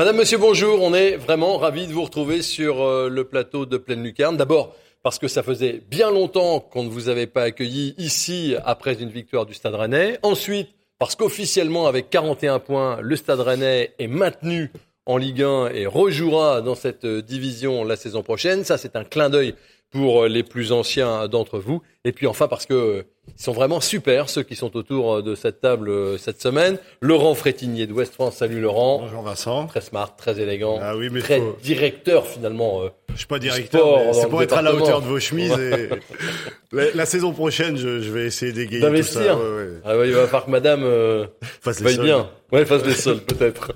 Madame, Monsieur, bonjour. On est vraiment ravis de vous retrouver sur euh, le plateau de Pleine Lucarne. D'abord, parce que ça faisait bien longtemps qu'on ne vous avait pas accueilli ici après une victoire du Stade Rennais. Ensuite, parce qu'officiellement, avec 41 points, le Stade Rennais est maintenu en Ligue 1 et rejouera dans cette euh, division la saison prochaine. Ça, c'est un clin d'œil pour euh, les plus anciens d'entre vous. Et puis enfin, parce que ils sont vraiment super, ceux qui sont autour euh, de cette table euh, cette semaine. Laurent Frétinier de West France. Salut Laurent. Bonjour Vincent. Très smart, très élégant. Ah oui, mais très faut- directeur finalement. euh, Je suis pas directeur, c'est pour être à la hauteur de vos chemises. et... la, la saison prochaine, je, je vais essayer d'égayer tout ça. Ouais, ouais. Ah ouais, il va falloir que madame euh, Fasse les bien. Ouais, fasse les sols peut-être.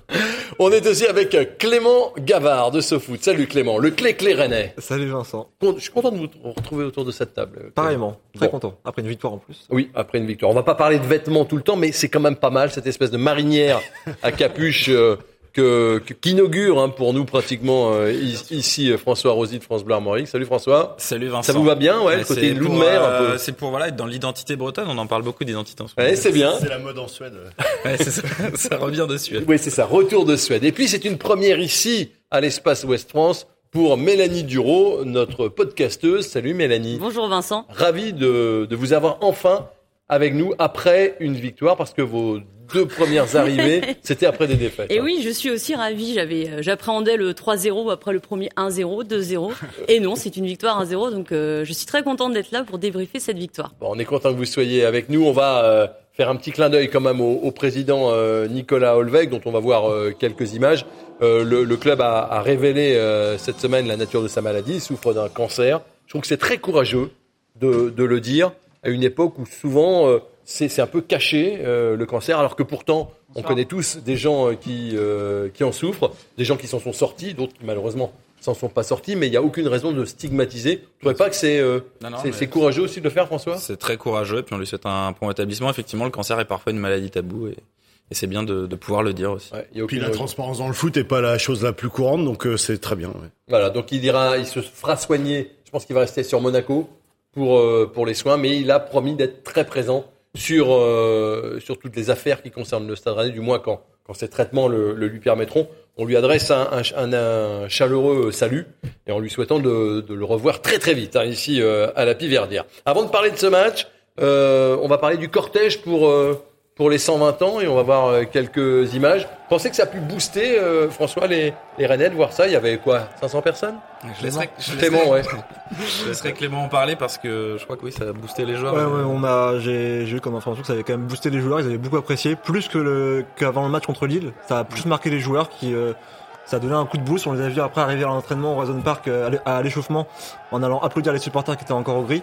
On est aussi avec Clément Gavard de SoFoot. Salut Clément, le clé clé rennais. Salut Vincent. Je suis content de vous retrouver autour de cette table. Clément. Pareillement, très Bon. content. Après une victoire en plus. Oui, après une victoire. On va pas parler de vêtements tout le temps, mais c'est quand même pas mal cette espèce de marinière à capuche euh, que que- qu'inaugure hein, pour nous pratiquement euh, ici euh, François Rosy de France Bleu Armorique. Salut François. Salut Vincent. Ça vous va bien, ouais, le c'est côté loup de pour, mer un euh, peu. C'est pour voilà être dans l'identité bretonne. On en parle beaucoup d'identité en moment. Ouais, c'est bien. C'est la mode en Suède. Ouais, c'est ça, ça revient de Suède. Oui, c'est ça. Retour de Suède. Et puis c'est une première ici à l'espace Ouest France pour Mélanie Duro, notre podcasteuse. Salut Mélanie. Bonjour Vincent. Ravi de, de vous avoir enfin avec nous après une victoire parce que vos deux premières arrivées, c'était après des défaites. Et hein. oui, je suis aussi ravie. J'avais, euh, j'appréhendais le 3-0 après le premier 1-0, 2-0. Et non, c'est une victoire 1-0. Donc, euh, je suis très contente d'être là pour débriefer cette victoire. Bon, on est content que vous soyez avec nous. On va euh, faire un petit clin d'œil quand même au, au président euh, Nicolas Holweg, dont on va voir euh, quelques images. Euh, le, le club a, a révélé euh, cette semaine la nature de sa maladie. Il souffre d'un cancer. Je trouve que c'est très courageux de, de le dire à une époque où souvent euh, c'est c'est un peu caché euh, le cancer, alors que pourtant on connaît tous des gens euh, qui, euh, qui en souffrent, des gens qui s'en sont sortis, d'autres qui malheureusement s'en sont pas sortis, mais il n'y a aucune raison de stigmatiser. Tu trouvez pas que c'est euh, Non, non, c'est- mais- c'est courageux aussi de le faire, François? C'est très courageux. Et puis on lui souhaite un bon établissement. Effectivement, le cancer est parfois une maladie taboue et, et c'est bien de, de pouvoir le dire aussi. Ouais, il y a Puis la raison. transparence dans le foot est pas la chose la plus courante, donc euh, c'est très bien. ouais. Voilà, donc il ira, il se fera soigner. Je pense qu'il va rester sur Monaco pour euh, pour les soins, mais il a promis d'être très présent sur euh, sur toutes les affaires qui concernent le Stade Rennais, du moins quand quand ces traitements le, le lui permettront. On lui adresse un, un, un chaleureux salut et en lui souhaitant de, de le revoir très très vite hein, ici euh, à la Piverdière. Avant de parler de ce match, euh, on va parler du cortège pour euh, pour les 120 ans et on va voir euh, quelques images. Pensez que ça a pu booster euh, François les les Rennais de voir ça? Il y avait quoi 500 personnes? Je laisserai, je Clément, ouais. je laisserai Clément en parler parce que je crois que oui, ça a boosté les joueurs. Ouais, ouais, on a, j'ai, j'ai eu comme information que ça avait quand même boosté les joueurs. Ils avaient beaucoup apprécié, plus que le, qu'avant le match contre Lille. Ça a plus marqué les joueurs qui, euh, ça a donné un coup de boost. On les a vus après arriver à l'entraînement au Horizon Park euh, à l'échauffement en allant applaudir les supporters qui étaient encore au gris.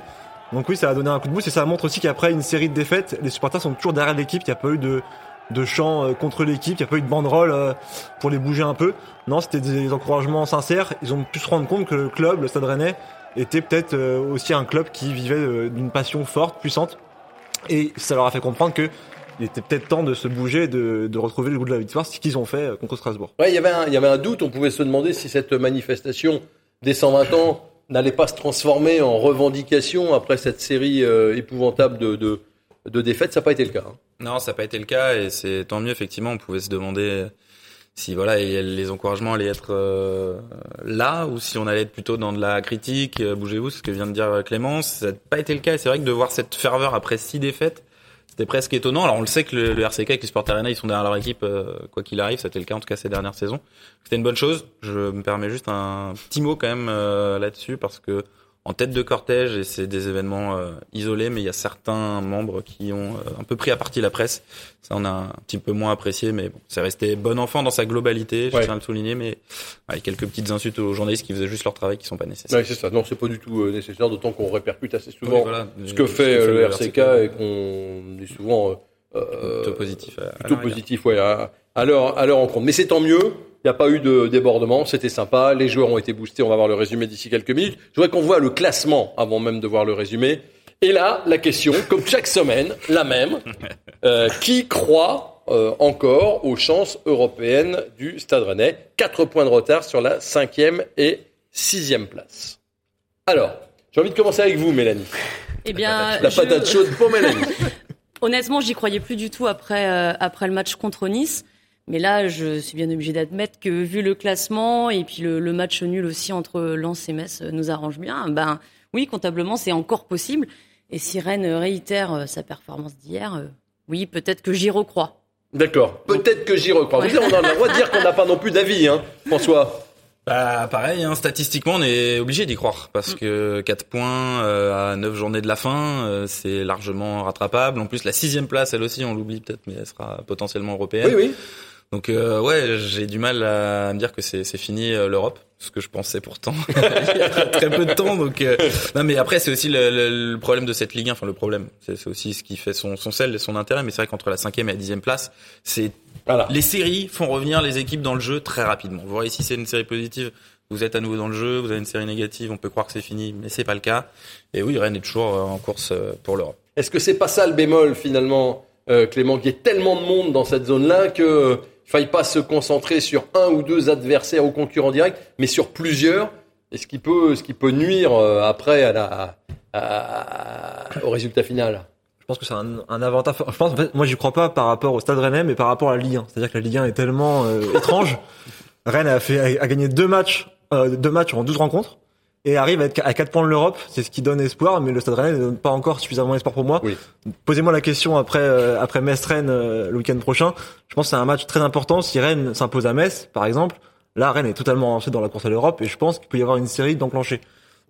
Donc oui, ça a donné un coup de boost et ça montre aussi qu'après une série de défaites, les supporters sont toujours derrière l'équipe. Il n'y a pas eu de, de chants euh, contre l'équipe, il n'y a pas eu de banderole euh, pour les bouger un peu. Non, c'était des encouragements sincères. Ils ont pu se rendre compte que le club, le Stade Rennais, était peut-être euh, aussi un club qui vivait d'une passion forte, puissante. Et ça leur a fait comprendre que il était peut-être temps de se bouger, de, de retrouver le goût de la victoire, ce qu'ils ont fait contre Strasbourg. Ouais, il y avait il y avait un doute. On pouvait se demander si cette manifestation des 120 ans n'allait pas se transformer en revendication après cette série euh, épouvantable de, de, défaites. Ça n'a pas été le cas. hein. Non, ça n'a pas été le cas et c'est tant mieux. Effectivement, on pouvait se demander si voilà les encouragements allaient être euh, là ou si on allait être plutôt dans de la critique. euh, Bougez-vous, ce que vient de dire Clémence. Ça n'a pas été le cas. Et C'est vrai que de voir cette ferveur après six défaites, c'était presque étonnant. Alors on le sait que le, le RCK avec les supporters Arena, ils sont derrière leur équipe euh, quoi qu'il arrive. C'était le cas en tout cas ces dernières saisons. C'était une bonne chose. Je me permets juste un petit mot quand même euh, là-dessus parce que en tête de cortège et c'est des événements euh, isolés, mais il y a certains membres qui ont euh, un peu pris à partie la presse. Ça, on a un petit peu moins apprécié, mais bon, c'est resté bon enfant dans sa globalité. Je Ouais. tiens à le souligner, mais avec quelques petites insultes aux journalistes qui faisaient juste leur travail, qui sont pas nécessaires. Ouais, c'est ça. Non, c'est pas du tout euh, nécessaire, d'autant qu'on répercute assez souvent Oui, voilà. ce que fait euh, le RCK RCK. et qu'on est souvent euh, Plutôt positif. à- plutôt positif, ouais, à, à leur à leur rencontre. Mais c'est tant mieux. Il n'y a pas eu de débordement, c'était sympa. Les joueurs ont été boostés. On va voir le résumé d'ici quelques minutes. Je voudrais qu'on voit le classement avant même de voir le résumé. Et là, la question, comme chaque semaine, la même. Euh, qui croit euh, encore aux chances européennes du Stade Rennais? Quatre points de retard sur la cinquième et sixième place. Alors, j'ai envie de commencer avec vous, Mélanie. Eh bien, La je- patate chaude pour Mélanie. Honnêtement, j'y croyais plus du tout après euh, après le match contre Nice. Mais là, je suis bien obligée d'admettre que vu le classement et puis le, le match nul aussi entre Lens et Metz euh, nous arrange bien. Ben oui, comptablement, c'est encore possible. Et si Rennes réitère euh, sa performance d'hier, euh, oui, peut-être que j'y recrois. D'accord. Peut-être que j'y recrois. Vous savez, on a le droit de dire qu'on n'a pas non plus d'avis, hein, François. Bah, pareil, hein, statistiquement, on est obligé d'y croire parce que 4 points euh, à 9 journées de la fin, euh, c'est largement rattrapable. En plus, la sixième place, elle aussi, on l'oublie peut-être, mais elle sera potentiellement européenne. Oui, oui. Donc euh, ouais, j'ai du mal à me dire que c'est fini euh, l'Europe, ce que je pensais pourtant il y a très peu de temps. Donc euh, non, mais après c'est aussi le, le- le problème de cette Ligue 1. Enfin le problème, c'est aussi ce qui fait son son sel et son intérêt. Mais c'est vrai qu'entre la cinquième et la dixième place, c'est Voilà. les séries font revenir les équipes dans le jeu très rapidement. Vous voyez si c'est une série positive, vous êtes à nouveau dans le jeu. Vous avez une série négative, on peut croire que c'est fini, mais c'est pas le cas. Et oui, Rennes est toujours euh, en course euh, pour l'Europe. Est-ce que c'est pas ça le bémol finalement, euh, Clément, qu'il y ait tellement de monde dans cette zone-là que euh, faille pas se concentrer sur un ou deux adversaires ou concurrents directs, mais sur plusieurs, et ce qui peut, ce qui peut nuire euh, après à la, à- au résultat final. Je pense que c'est un, un avantage. Je pense, en fait, moi, j'y crois pas par rapport au Stade Rennais, mais par rapport à la Ligue 1. C'est-à-dire que la Ligue 1 est tellement euh, étrange. Rennes a fait, a, gagné deux matchs, euh, deux matchs en 12 rencontres. Et arrive à être à 4 points de l'Europe, c'est ce qui donne espoir, mais le Stade Rennais ne donne pas encore suffisamment espoir pour moi. Oui. Posez-moi la question après euh, après Metz-Rennes euh, le week-end prochain. Je pense que c'est un match très important. Si Rennes s'impose à Metz, par exemple, là Rennes est totalement lancé dans la course à l'Europe et je pense qu'il peut y avoir une série d'enclenchée.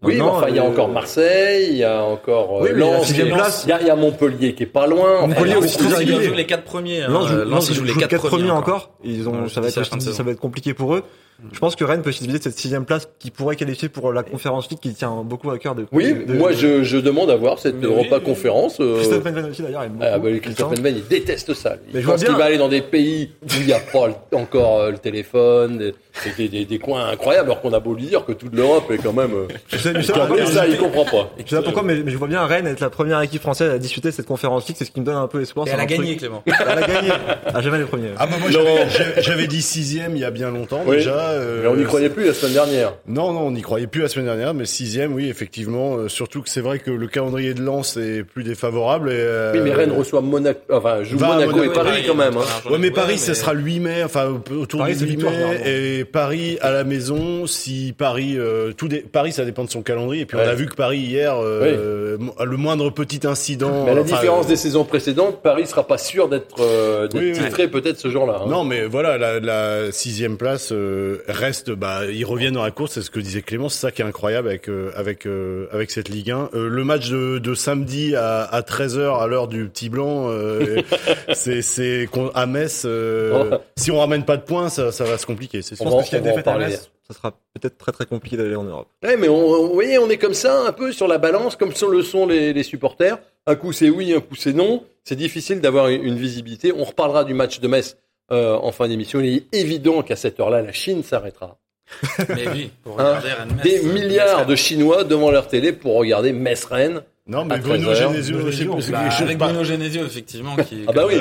Oui, mais Maintenant, enfin, il y a euh, encore Marseille, il y a encore euh, Oui, Lens, sixième il y a- place- il y, a- il y a Montpellier qui est pas loin. Montpellier aussi, très ils jouent les quatre premiers. hein. Lens joue, Lens, Lens ils joue jouent les quatre premiers encore. Ils ont, ça va être, ça va être compliqué pour eux. Je pense que Rennes peut se diviser de cette sixième place qui pourrait qualifier pour la conférence League qui tient beaucoup à cœur de. Oui, de- moi de- je, je demande à voir cette Mais Europa oui, conférence. euh, Christophe Penven aussi d'ailleurs. aime Ah bah, Christophe. Penven, il déteste ça. lui. Mais Il je vois pense qu'il va aller dans des pays où il n'y a pas encore euh, le téléphone, des, des, des- des coins incroyables, alors qu'on a beau lui dire que toute l'Europe est quand même... euh, Je sais, je sais, ça, il comprend pas. je sais pas pourquoi, mais, mais je vois bien Rennes être la première équipe française à disputer cette conférence League. C'est ce qui me donne un peu espoir. Et elle a gagné, truc. Clément. Elle a gagné. Ah, jamais les premiers. Ah bah moi j'avais- dit sixième il y a bien longtemps déjà. Euh, Mais on n'y croyait plus la semaine dernière. Non, non, on n'y croyait plus la semaine dernière, mais sixième, oui, effectivement. euh, surtout que c'est vrai que le calendrier de Lens est plus défavorable. Et, euh, Oui, mais Rennes reçoit Monaco, enfin, joue Monaco et Paris quand même. hein. Ouais, mais Paris, ça sera le 8 mai, enfin autour Paris, du c'est 8 victoire, mai, et Paris à la maison. Si Paris, euh, tout dé- Paris, ça dépend de son calendrier. Et puis Ouais. on a vu que Paris hier, euh, le moindre petit incident. Mais à la enfin, différence euh, des saisons précédentes, Paris sera pas sûr d'être euh, Oui, titré peut-être ce jour-là. hein. Non, mais voilà, la, la sixième place euh, reste. Bah, ils reviennent dans la course. C'est ce que disait Clément. C'est ça qui est incroyable avec euh, avec euh, avec cette Ligue 1. Euh, le match de, de samedi à, à 13 h à l'heure du petit blanc, euh, c'est c'est qu'on- à Metz. euh, si on ramène pas de points, ça, ça va se compliquer. C'est sûr. On s'il y a défaite à. Metz, ça sera peut-être très très compliqué d'aller en Europe. Ouais, mais on, on- vous voyez, on est comme ça, un peu sur la balance, comme sont- le sont les, les supporters. Un coup c'est oui, un coup c'est non. C'est difficile d'avoir une, une visibilité. On reparlera du match de Metz euh, en fin d'émission. Il est évident qu'à cette heure-là, la Chine s'arrêtera. Mais oui, pour Hein, regarder Rennes-Metz, Des euh, milliards de Chinois devant leur télé pour regarder Metz-Rennes. Non, mais Bruno 13 heures. Genesio, Bah, avec Bruno Genesio, effectivement, qui Ah bah oui.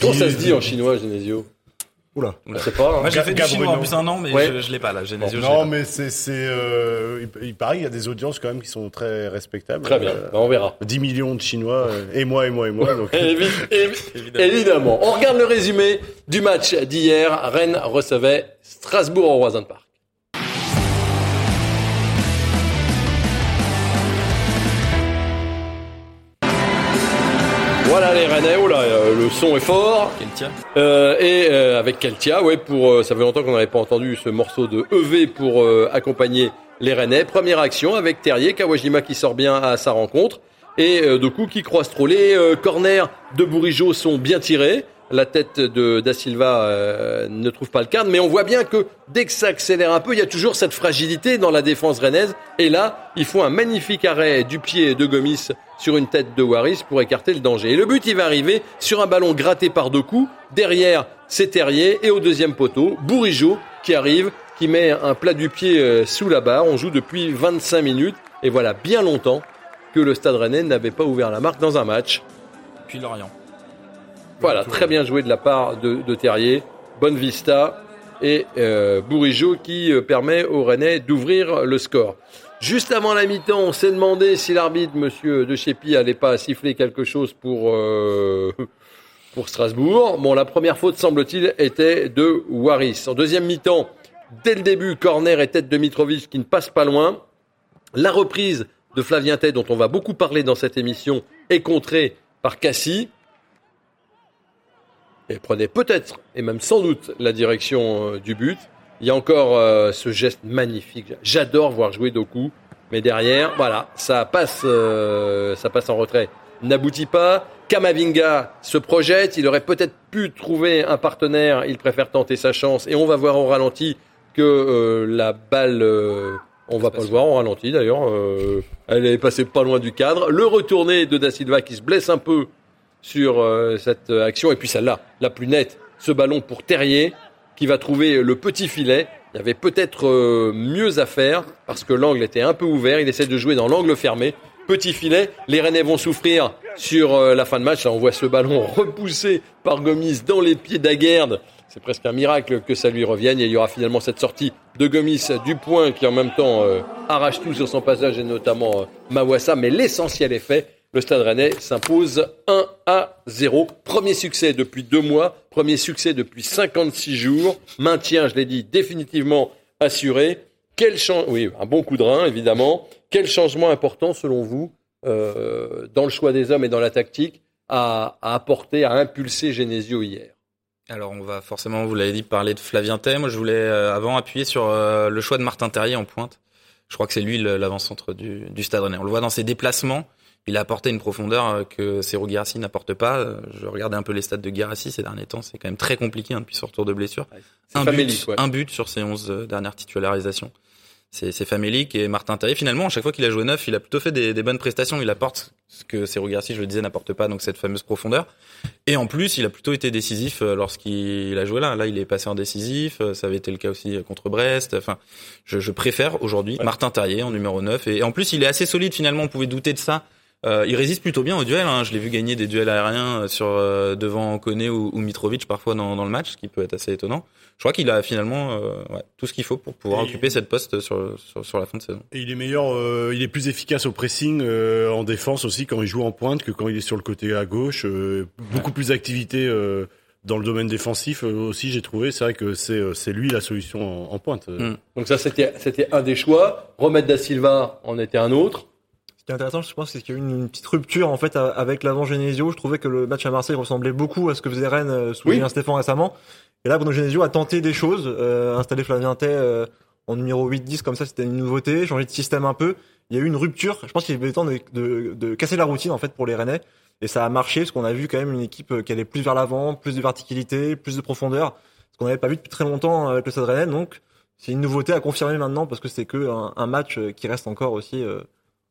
Comment ça se dit en chinois, Genesio? Oula. Je sais pas. hein. Moi, j'ai fait du chinois en plus un an, mais Ouais. je, je l'ai pas là. Genesio, l'ai Non, pas. mais c'est c'est. Euh, il, paraît qu'il y a des audiences quand même qui sont très respectables. Très bien, Euh, Bah, on verra. 10 millions de Chinois, euh, et moi, et moi, et moi. Donc, Évi- évi- Évidemment. On regarde le résumé du match d'hier. Rennes recevait Strasbourg au Roison Park. Voilà les Rennais, oh là, euh, le son est fort. Quel tir Euh, et euh, avec Keltia, ouais, pour euh, ça fait longtemps qu'on n'avait pas entendu ce morceau de EV pour euh, accompagner les Rennais. Première action avec Terrier, Kawajima qui sort bien à sa rencontre et euh, Doku qui croise trop. Les euh, corners de Bourigeau sont bien tirés. La tête de Da Silva euh, ne trouve pas le cadre, mais on voit bien que dès que ça accélère un peu, il y a toujours cette fragilité dans la défense rennaise. Et là, il faut un magnifique arrêt du pied de Gomis sur une tête de Waris pour écarter le danger. Et le but, il va arriver sur un ballon gratté par deux coups. Derrière, c'est Terrier. Et au deuxième poteau, Bourigeau qui arrive, qui met un plat du pied euh, sous la barre. On joue depuis 25 minutes. Et voilà bien longtemps que le Stade Rennais n'avait pas ouvert la marque dans un match. Puis Lorient. Voilà, très bien joué de la part de, de Terrier. Bonne vista et euh, Bourigeau qui euh, permet au Rennais d'ouvrir le score. Juste avant la mi-temps, on s'est demandé si l'arbitre, Monsieur De Chépi, allait pas siffler quelque chose pour euh, pour Strasbourg. Bon, la première faute, semble-t-il, était de Waris. En deuxième mi-temps, dès le début, corner et tête de Mitrovic qui ne passe pas loin. La reprise de Flavien Tay, dont on va beaucoup parler dans cette émission, est contrée par Cassis. Et prenait peut-être, et même sans doute, la direction euh, du but. Il y a encore euh, ce geste magnifique. J'adore voir jouer Doku. Mais derrière, voilà, ça passe, euh, ça passe en retrait. N'aboutit pas. Kamavinga se projette. Il aurait peut-être pu trouver un partenaire. Il préfère tenter sa chance. Et on va voir au ralenti que la balle, on va pas le voir au ralenti d'ailleurs. elle est passée pas loin du cadre. Le retourné de Da Silva qui se blesse un peu sur euh, cette action. Et puis celle-là, la plus nette, ce ballon pour Terrier qui va trouver le petit filet. Il y avait peut-être euh, mieux à faire parce que l'angle était un peu ouvert. Il essaie de jouer dans l'angle fermé. Petit filet. Les Rennais vont souffrir sur euh, la fin de match. Là, on voit ce ballon repoussé par Gomis dans les pieds d'Aguerd. C'est presque un miracle que ça lui revienne. Et il y aura finalement cette sortie de Gomis du point qui en même temps euh, arrache tout sur son passage et notamment euh, Mawassa. Mais l'essentiel est fait. Le Stade Rennais s'impose 1 à 0. Premier succès depuis deux mois. Premier succès depuis 56 jours. Maintien, je l'ai dit, définitivement assuré. Quel oui, un bon coup de rein, évidemment. Quel changement important, selon vous, euh, dans le choix des hommes et dans la tactique, à, à apporter, à impulser Genesio hier? Alors on va forcément, vous l'avez dit, parler de Flavien Tay. Moi je voulais euh, avant appuyer sur euh, le choix de Martin Terrier en pointe. Je crois que c'est lui l'avant-centre du, du Stade Rennais. On le voit dans ses déplacements. Il a apporté une profondeur euh, que Serou Guirassi n'apporte pas. Euh, Je regardais un peu les stats de Guirassi ces derniers temps. C'est quand même très compliqué hein, depuis son retour de blessure. Un famélique, but, ouais. un but sur ses 11 euh, dernières titularisations. C'est famélique et Martin Terrier finalement à chaque fois qu'il a joué neuf, il a plutôt fait des, des bonnes prestations. Il apporte ce que Serou Guirassi, je le disais, n'apporte pas, donc cette fameuse profondeur. Et en plus, il a plutôt été décisif lorsqu'il a joué là. Là, il est passé en décisif. Ça avait été le cas aussi contre Brest. Enfin, je, je préfère aujourd'hui Martin Terrier en numéro 9. Et, en plus, il est assez solide finalement. On pouvait douter de ça. Euh, il résiste plutôt bien au duel. Hein. Je l'ai vu gagner des duels aériens euh, sur euh, devant Koné ou, ou Mitrovic parfois dans, dans le match, ce qui peut être assez étonnant. Je crois qu'il a finalement euh, ouais, tout ce qu'il faut pour pouvoir Et- occuper cette poste sur, sur, sur la fin de saison. Et il est meilleur, euh, il est plus efficace au pressing, euh, en défense aussi quand il joue en pointe que quand il est sur le côté à gauche. euh, beaucoup plus d'activité euh, dans le domaine défensif euh, aussi. J'ai trouvé, c'est vrai que c'est euh, c'est lui la solution en, en pointe. Mm. Donc ça, c'était c'était un des choix. Remettre Da Silva en était un autre. Ce qui est intéressant, je pense, c'est qu'il y a eu une, une petite rupture en fait avec l'avant Genesio. Je trouvais que le match à Marseille ressemblait beaucoup à ce que faisait Rennes euh, sous Oui. Julien Stéphane récemment. Et là, Bruno Genesio a tenté des choses, euh, installer Flavien Tay euh, en numéro 8-10 comme ça, c'était une nouveauté, changer de système un peu. Il y a eu une rupture. Je pense qu'il avait le temps de, de, de casser la routine en fait pour les Rennais. Et ça a marché parce qu'on a vu quand même une équipe euh, qui allait plus vers l'avant, plus de verticalité, plus de profondeur, ce qu'on n'avait pas vu depuis très longtemps avec le Stade Rennais. Donc c'est une nouveauté à confirmer maintenant parce que c'est que un, un match euh, qui reste encore aussi euh,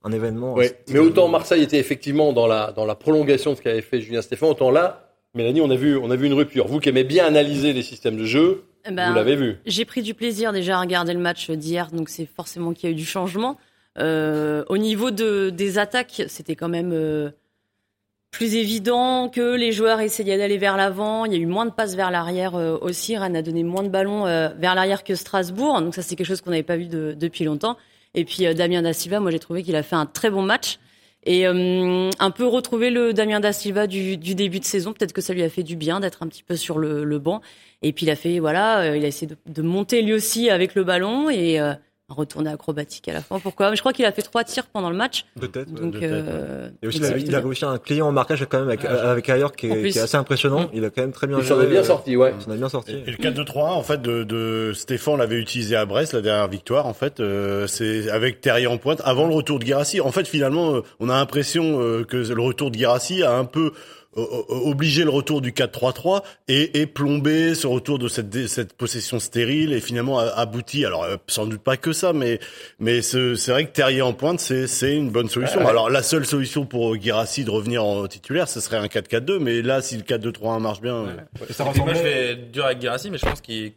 un événement. Oui, mais autant Marseille était effectivement dans la, dans la prolongation de ce qu'avait fait Julien Stéphane, autant là, Mélanie, on a vu, on a vu une rupture. Vous qui aimez bien analyser les systèmes de jeu, Eh ben, vous l'avez vu. J'ai pris du plaisir déjà à regarder le match d'hier, donc c'est forcément qu'il y a eu du changement. Euh, au niveau de, des attaques, c'était quand même euh, plus évident que les joueurs essayaient d'aller vers l'avant. Il y a eu moins de passes vers l'arrière euh, aussi. Rennes a donné moins de ballons euh, vers l'arrière que Strasbourg. Donc ça, c'est quelque chose qu'on n'avait pas vu de- depuis longtemps. Et puis euh, Damien Da Silva, moi j'ai trouvé qu'il a fait un très bon match. Et euh, un peu retrouver le Damien Da Silva du, du début de saison. Peut-être que ça lui a fait du bien d'être un petit peu sur le, le banc. Et puis il a fait, voilà, euh, il a essayé de, de monter lui aussi avec le ballon et euh, retourné acrobatique à la fin. Pourquoi? Mais Je crois qu'il a fait trois tirs pendant le match. Peut-être. Donc, euh, Et aussi, il, aussi un client en marquage quand même avec, avec Ayor qui, est- plus. qui est assez impressionnant. Il a quand même très bien Il s'en est bien euh, sorti, ouais. Il s'en est bien sorti. Et le 4-2-3 en fait de, de Stéphane l'avait utilisé à Brest la dernière victoire en fait euh, c'est avec Terrier en pointe avant le retour de Guirassi. En fait finalement euh, on a l'impression euh, que le retour de Guirassi a un peu obliger le retour du 4-3-3 et, et plomber ce retour de cette, cette possession stérile et finalement abouti. Alors euh, sans doute pas que ça, mais mais ce- c'est vrai que Terrier en pointe, c'est c'est une bonne solution. Alors la seule solution pour Guirassi de revenir en titulaire, ce serait un 4-4-2, mais là si le 4-2-3-1 marche bien, euh, Et ça Et moi, je vais être dur avec Guirassi, mais je pense qu'il,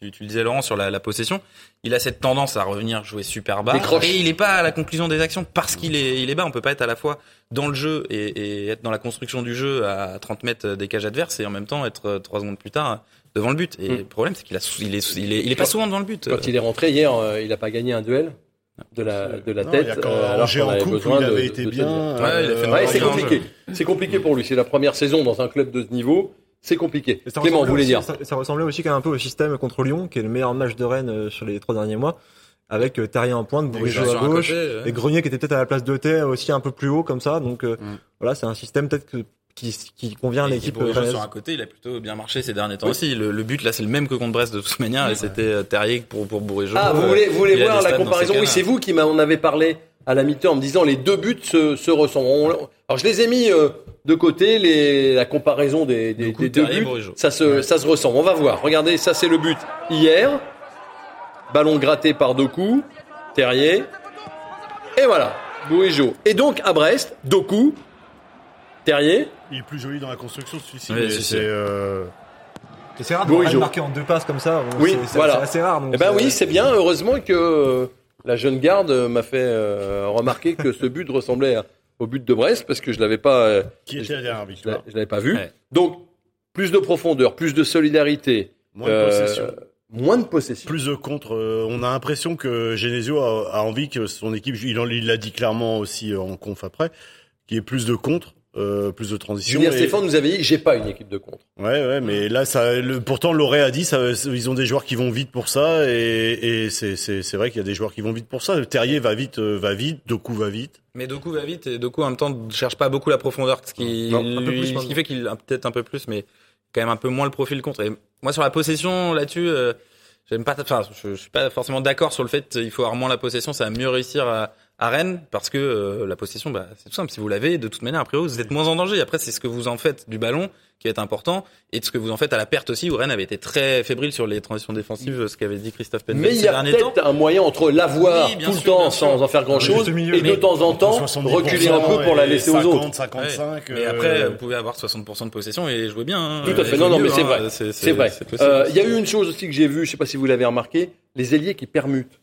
tu, tu le disais Laurent sur la, la possession, il a cette tendance à revenir jouer super bas. Décroche. Et il est pas à la conclusion des actions parce qu'il est, il est bas. On peut pas être à la fois dans le jeu et, et être dans la construction du jeu à 30 mètres des cages adverses et en même temps être euh, trois secondes plus tard devant le but. Et Mm. le problème, c'est qu'il a, il est, il est, il est pas souvent devant le but. Quand il est rentré hier, euh, il n'a pas gagné un duel de la, de la non, tête. il y a quand euh, alors en avait coupe, besoin il avait de été bien. Ouais, c'est compliqué. C'est compliqué pour lui. C'est la première saison dans un club de ce niveau. C'est compliqué. Ça Clément, vous voulez dire ça, ça ressemblait aussi quand même un peu au système contre Lyon, qui est le meilleur match de Rennes euh, sur les trois derniers mois, avec euh, Terrier en pointe, Bourigeau à gauche, côté, euh, et Grenier qui était peut-être à la place de Thé aussi un peu plus haut comme ça. Donc euh, Mm. voilà, c'est un système peut-être que- qui, qui convient à l'équipe sur un côté, il a plutôt bien marché ces derniers temps aussi. Le, le but là, c'est le même que contre Brest de toute manière, et c'était Terrier pour pour Bourigeau. Ah, vous voulez, vous voir la comparaison ces Oui, c'est vous qui m'en avez parlé à la mi-temps en me disant les deux buts se, se ressemblent. Alors je les ai mis euh, de côté, les, la comparaison des, des, des deux buts. Ça se, ça se ressemble. On va voir. Regardez, ça c'est le but hier. Ballon gratté par Doku, Terrier. Et voilà, Bourigeau. Et donc à Brest, Doku, Terrier. Il est plus joli dans la construction celui-ci. Oui, mais c'est euh, Et C'est rare de marquer en deux passes comme ça. Bon, Oui, c'est- voilà. C'est assez rare. donc Eh ben oui, c'est bien. Heureusement que la jeune garde m'a fait euh, remarquer que ce but ressemblait à- au but de Brest parce que je l'avais pas, euh, qui était la dernière je victoire. l'avais- je l'avais pas vu. Ouais. Donc plus de profondeur, plus de solidarité, Moins de euh, possession. moins de possession. Plus de contre. euh, on a l'impression que Genesio a, a envie que son équipe, il l'a dit clairement aussi en conf après, qu'il y ait plus de contre, euh, plus de transition. Julien et- Stéphane nous avait dit j'ai pas une équipe de contre. Ouais, ouais, mais là, ça, le, pourtant, Loré a dit, ça, ils ont des joueurs qui vont vite pour ça, et, et c'est, c'est, c'est vrai qu'il y a des joueurs qui vont vite pour ça. Terrier va vite, euh, va vite, Doku va vite. Mais Doku va vite et Doku en même temps ne cherche pas beaucoup la profondeur, ce qui, Non, un peu lui- plus, ce qui fait qu'il a peut-être un peu plus, mais quand même un peu moins le profil contre. Et moi sur la possession là-dessus, euh, j'aime pas, enfin je, je suis pas forcément d'accord sur le fait qu'il faut avoir moins la possession, ça va mieux réussir à, à Rennes parce que euh, la possession, bah, c'est tout simple. Si vous l'avez, de toute manière, a priori, vous êtes moins en danger. Après, c'est ce que vous en faites du ballon qui est important et de ce que vous en faites à la perte aussi, où Rennes avait été très fébrile sur les transitions défensives, ce qu'avait dit Christophe Penbel Mais il y a peut-être un moyen entre l'avoir Oui, tout le temps sans en faire grand chose juste milieu. et de temps en temps 70% reculer un peu pour la laisser aux 50, autres. 55. Mais euh, après, vous pouvez avoir 60% de possession et jouer bien. hein. Tout à fait. jouer Non, non, mieux, mais c'est hein. vrai. C'est vrai. c'est. Euh, Il y a eu une chose aussi que j'ai vue, je sais pas si vous l'avez remarqué, les ailiers qui permutent.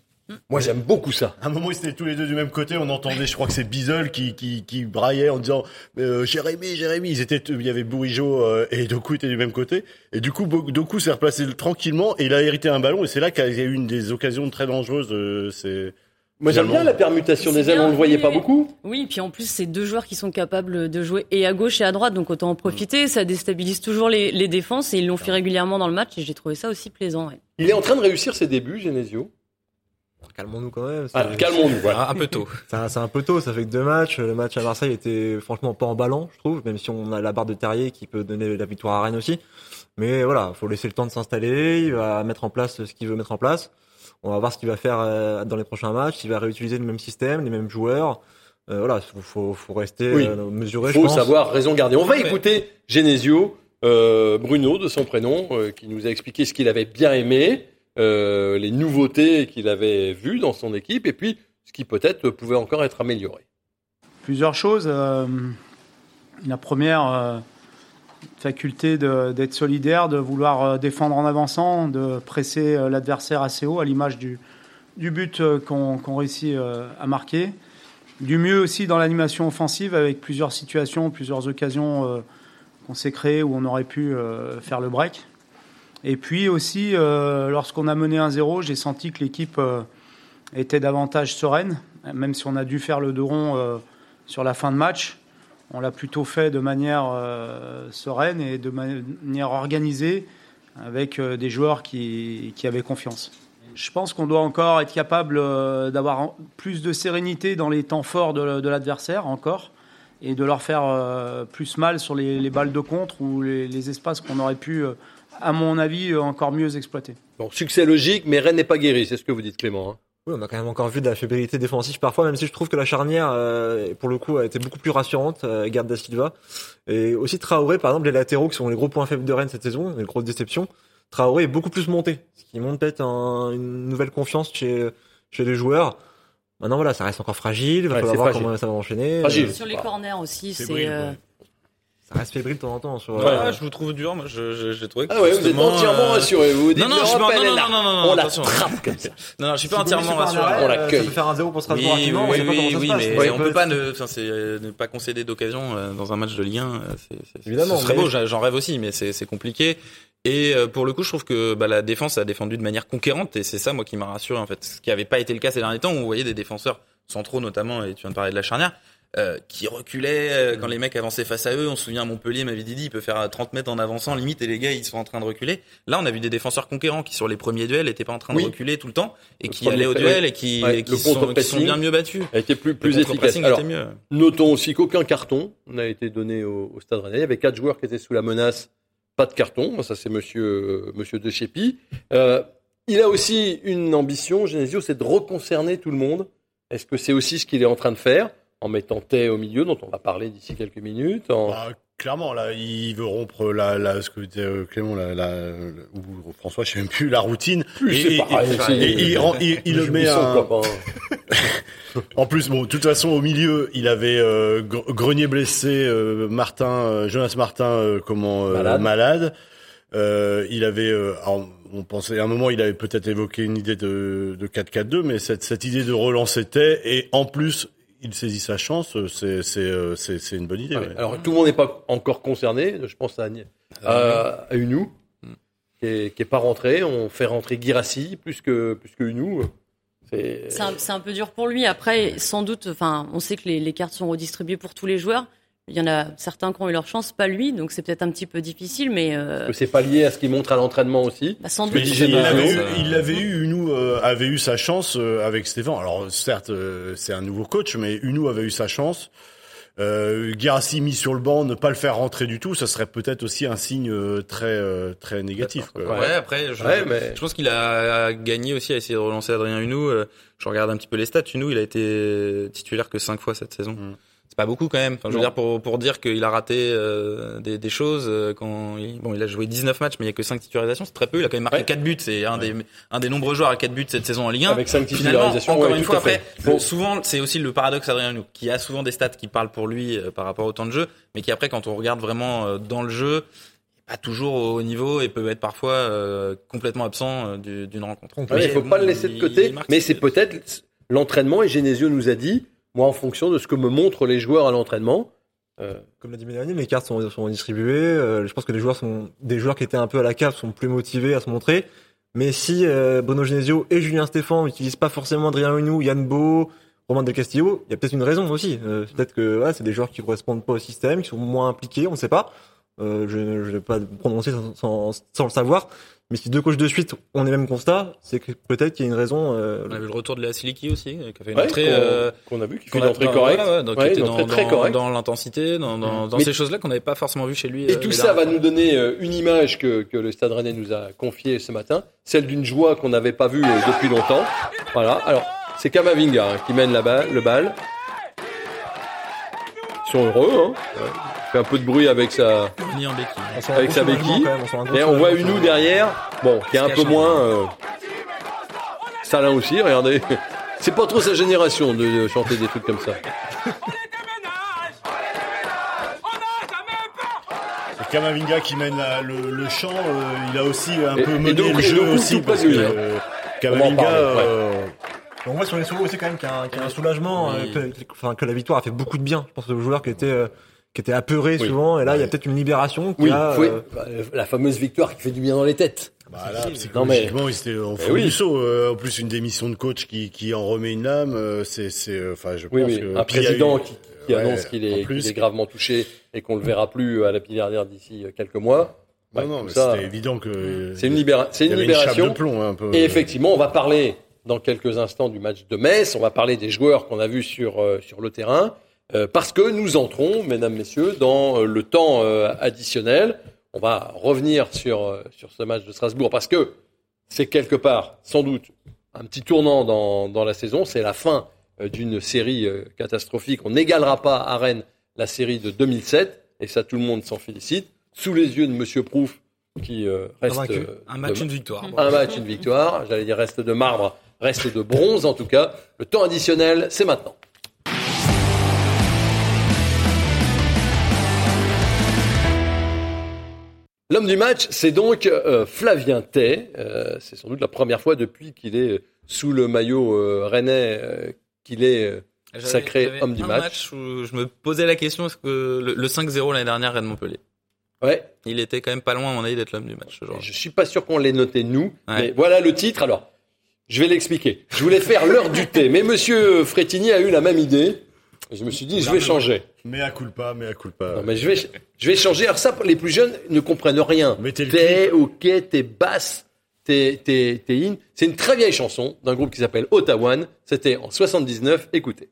Moi, j'aime beaucoup ça. À un moment, ils étaient tous les deux du même côté. On entendait, je crois que c'est Bizel qui, qui, qui braillait en disant euh, Jérémy, Jérémy. Ils étaient, il y avait Bourigeau euh, et Doku étaient du même côté. Et du coup, Doku s'est replacé tranquillement et il a hérité un ballon. Et c'est là qu'il y a eu une des occasions très dangereuses. c'est Moi, j'aime bien la permutation des ailes, on le voyait pas beaucoup. Oui, puis en plus, c'est deux joueurs qui sont capables de jouer et à gauche et à droite, donc autant en profiter. Ça déstabilise toujours les, les défenses et ils l'ont fait régulièrement dans le match et j'ai trouvé ça aussi plaisant. ouais. Il est en train de réussir ses débuts, Genesio. Calmons-nous quand même. Ah, calmons-nous, voilà. Un peu tôt. C'est un, peu tôt, ça fait que deux matchs. Le match à Marseille était franchement pas emballant, je trouve, même si on a la barre de Terrier qui peut donner la victoire à Rennes aussi. Mais voilà, faut laisser le temps de s'installer. Il va mettre en place ce qu'il veut mettre en place. On va voir ce qu'il va faire euh, dans les prochains matchs. Il va réutiliser le même système, les mêmes joueurs. Euh, voilà, faut, faut, faut rester Oui. euh, mesuré. Il je faut pense. savoir raison garder. On va écouter Genesio, euh, Bruno de son prénom, euh, qui nous a expliqué ce qu'il avait bien aimé, euh, les nouveautés qu'il avait vues dans son équipe, et puis ce qui peut-être pouvait encore être amélioré. Plusieurs choses. Euh, la première, euh, faculté d'être solidaire, de vouloir défendre en avançant, de presser l'adversaire assez haut, à l'image du, du but qu'on réussit à marquer. Du mieux aussi dans l'animation offensive, avec plusieurs situations, plusieurs occasions qu'on s'est créées où on aurait pu faire le break. Et puis aussi, euh, lorsqu'on a mené 1-0, j'ai senti que l'équipe euh, était davantage sereine, même si on a dû faire le dos rond euh, sur la fin de match. On l'a plutôt fait de manière sereine et de manière organisée, avec des joueurs qui, qui avaient confiance. Je pense qu'on doit encore être capable d'avoir plus de sérénité dans les temps forts de, l'adversaire, encore, et de leur faire plus mal sur les, les balles de contre ou les, espaces qu'on aurait pu, à mon avis, euh, encore mieux exploiter. Bon, succès logique, mais Rennes n'est pas guéri, c'est ce que vous dites Clément. hein. Oui, on a quand même encore vu de la fébrilité défensive parfois, même si je trouve que la charnière, euh, pour le coup, a été beaucoup plus rassurante, euh, garde da Silva. Et aussi Traoré, par exemple, les latéraux qui sont les gros points faibles de Rennes cette saison, les grosses déceptions. Traoré est beaucoup plus monté, ce qui montre peut-être un- une nouvelle confiance chez, chez les joueurs. Maintenant, voilà, ça reste encore fragile, il va Ouais, falloir voir fragile. comment ça va enchaîner. Fragile. Sur les corners aussi, c'est. Ça reste fébrile de temps en temps. Sur, Ouais, euh, Ouais, je vous trouve dur. Moi, je, je, j'ai trouvé que Ah ouais, vous êtes entièrement euh, rassuré. Vous vous dites, Non, non, je suis pas- non, là. non, non, non, On la trappe comme ça. Non, non, je suis pas si entièrement rassuré. arrêt, On euh, l'accueille. Ça peut faire un 0 pour Oui, Strasbourg oui, rapidement, on oui, oui, se passe. mais Ouais, on peut- peut pas ne, enfin, c'est euh, ne pas concéder d'occasion euh, dans un match de Ligue 1. c'est, c'est, Évidemment, ce serait beau, j'en rêve aussi, mais c'est, c'est compliqué. Et euh, pour le coup, je trouve que bah, la défense a défendu de manière conquérante, et c'est ça moi qui m'a rassuré en fait, ce qui avait pas été le cas ces derniers temps où on voyait des défenseurs centraux notamment, et tu viens de parler de la charnière. Euh, qui reculaient euh, quand les mecs avançaient face à eux. On se souvient à Montpellier, m'avait dit, il peut faire euh, 30 mètres en avançant limite et les gars ils sont en train de reculer. Là, on a vu des défenseurs conquérants qui sur les premiers duels étaient pas en train de Oui. reculer tout le temps et Le qui allaient au duel et qui, Ouais, et qui sont, qui contre-pressing. sont bien mieux battus. Était plus, plus efficace. Alors, était mieux. Notons aussi qu'aucun carton n'a été donné au, au Stade Rennais. Il y avait quatre joueurs qui étaient sous la menace, pas de carton. Ça, c'est Monsieur euh, Monsieur De Chépi. Euh, il a aussi une ambition, Genesio, c'est de reconcerner tout le monde. Est-ce que c'est aussi ce qu'il est en train de faire? En mettant Tay au milieu, dont on va parler d'ici quelques minutes en- Bah, clairement, là, il veut rompre la, la ce que disait euh, Clément, la, la, ou François, je sais même plus, la routine. Et- il, le met un-. En plus, bon, de toute façon, au milieu, il avait euh, Gre- Grenier blessé, euh, Martin, euh, Jonas Martin, euh, comment euh, Malade. malade. Euh, il avait, euh, alors, on pensait à un moment, il avait peut-être évoqué une idée de, de 4-4-2, mais cette, cette idée de relancer était, et en plus, il saisit sa chance. euh, C'est c'est euh, une bonne idée. Ouais. ouais. Alors tout le monde n'est pas encore concerné. Je pense à, à, à Unou, qui est, qui est pas rentré. On fait rentrer Girassi plus que plus que Unou. C'est un, c'est un peu dur pour lui. Après, sans doute, enfin, on sait que les, les cartes sont redistribuées pour tous les joueurs. Il y en a certains qui ont eu leur chance, pas lui, donc c'est peut-être un petit peu difficile, mais euh, que c'est pas lié à ce qu'il montre à l'entraînement aussi. bah, sans doute. Il Genesio, l'avait eu, il l'avait eu, Unou euh, avait eu sa chance euh, avec Stéphane. Alors certes, euh, c'est un nouveau coach, mais Unou avait eu sa chance. Euh, mis sur le banc, ne pas le faire rentrer du tout, ça serait peut-être aussi un signe euh, très euh, très négatif. quoi. Ouais. Après, je, Ouais, mais- je pense qu'il a gagné aussi à essayer de relancer Adrien Hunou. Euh, Je regarde un petit peu les stats. Hunou, il a été titulaire que cinq fois cette saison. Mm. Pas beaucoup quand même. Enfin, je veux Non. dire pour pour dire qu'il a raté euh, des, des choses euh, quand il, bon, il a joué 19 matchs, mais il y a que 5 titularisations, c'est très peu. Il a quand même marqué Ouais. 4 buts. C'est un des un des nombreux joueurs à 4 buts cette saison en Ligue 1. Avec cinq Finalement, titularisations. encore ouais, une fois, après, Bon, souvent, c'est aussi le paradoxe Adrien Hunou, qui a souvent des stats qui parlent pour lui euh, par rapport au temps de jeu, mais qui après, quand on regarde vraiment euh, dans le jeu, pas toujours au niveau et peut être parfois euh, complètement absent euh, du- d'une rencontre. ouais, il faut pas le laisser de côté. Mais c'est peut-être l'entraînement. Et Genesio nous a dit, moi, en fonction de ce que me montrent les joueurs à l'entraînement. euh, Comme l'a dit Mélanie, les cartes sont, sont distribuées. Euh, je pense que les joueurs sont des joueurs qui étaient un peu à la cave sont plus motivés à se montrer. Mais si euh, Bruno Genesio et Julien Stéphan n'utilisent pas forcément Adrien Hunou, Yann Beau, Romain Del Castillo, il y a peut-être une raison aussi. Euh, peut-être que c'est des joueurs qui correspondent pas au système, qui sont moins impliqués, on ne sait pas. Euh, je ne vais pas prononcer sans, sans, sans le savoir. Mais si deux coachs de suite ont les mêmes constats, c'est que peut-être qu'il y a une raison. euh, On a vu le retour de la Siliki aussi, euh, qui a fait une ouais, entrée. qu'on euh, qu'on a vu, qui fait une a- entrée dans- correcte. ouais, donc qui Ouais, était dans, dans- correcte. dans l'intensité, dans, dans, dans Mais- ces choses-là qu'on n'avait pas forcément vu chez lui. Et euh, tout ça va nous donner une image que, que le Stade Rennais nous a confiée ce matin, celle d'une joie qu'on n'avait pas vue depuis longtemps. Voilà. Alors, c'est Kamavinga hein, qui mène la balle, le bal. Ils sont heureux. Hein. Fait un peu de bruit avec sa. fois. Ni en béquille. avec sa béquille. Et on voit soulagement. Unou derrière, bon, qui est un peu moins. Euh... Salin aussi, regardez. C'est pas trop sa génération de, de chanter des trucs comme ça. Et Kamavinga qui mène la- le, le chant, euh, il a aussi un Et- peu et mené donc- le et jeu donc, aussi parce que euh, Kamavinga, parler, ouais. euh, On voit sur les solos aussi quand même qu'il y a un, qu'il y a un soulagement, Oui. euh, que, enfin, que la victoire a fait beaucoup de bien. Je pense aux joueurs qui étaient, euh, qui étaient apeurés Oui. souvent, et là il y a peut-être une libération qui Oui, a, euh, bah, la fameuse victoire qui fait du bien dans les têtes. bah là, Non, psychologiquement, ils étaient en fond oui. du saut. Euh, en plus, une démission de coach qui, qui en remet une lame, euh, c'est, c'est, enfin, je Oui, pense oui. que Un président eu- qui, qui ouais, annonce qu'il est, plus, qu'il est gravement touché et qu'on le verra plus à la Pillardière d'ici euh, quelques mois. Non, Ouais, non, mais ça, c'était évident que C'est une, libéra- c'est il y une avait une chape libération. de plomb, hein, un peu. Et effectivement, on va parler dans quelques instants du match de Metz. On va parler des joueurs qu'on a vus sur, euh, sur le terrain. euh, parce que nous entrons, mesdames, messieurs, dans euh, le temps additionnel. On va revenir sur, sur ce match de Strasbourg parce que c'est quelque part, sans doute, un petit tournant dans, dans la saison. C'est la fin d'une série catastrophique. On n'égalera pas à Rennes la série de 2007, et ça, tout le monde s'en félicite. Sous les yeux de Monsieur Prouf, qui reste Un match, une victoire. un match, une victoire. J'allais dire reste de marbre, reste de bronze en tout cas. Le temps additionnel, c'est maintenant. L'homme du match, c'est donc euh, Flavien Tay. Euh, c'est sans doute la première fois depuis qu'il est sous le maillot euh, rennais euh, qu'il est euh, sacré homme du un match. où je me posais la question est-ce que le, le 5-0 l'année dernière Rennes Montpellier, Ouais, il était quand même pas loin à mon avis d'être l'homme du match. jour-là. je suis pas sûr qu'on l'ait noté nous, Ouais. mais voilà le titre. Alors, je vais l'expliquer. Je voulais faire l'heure du thé, mais Monsieur Frétini a eu la même idée. Je me suis dit, je vais changer. Mais à culpa, mais à culpa. Non, mais je vais, je vais changer. Alors ça, les plus jeunes ne comprennent rien. T'es ok, t'es basse, t'es, t'es, t'es in. C'est une très vieille chanson d'un groupe qui s'appelle Ottawa. C'était en 79. Écoutez.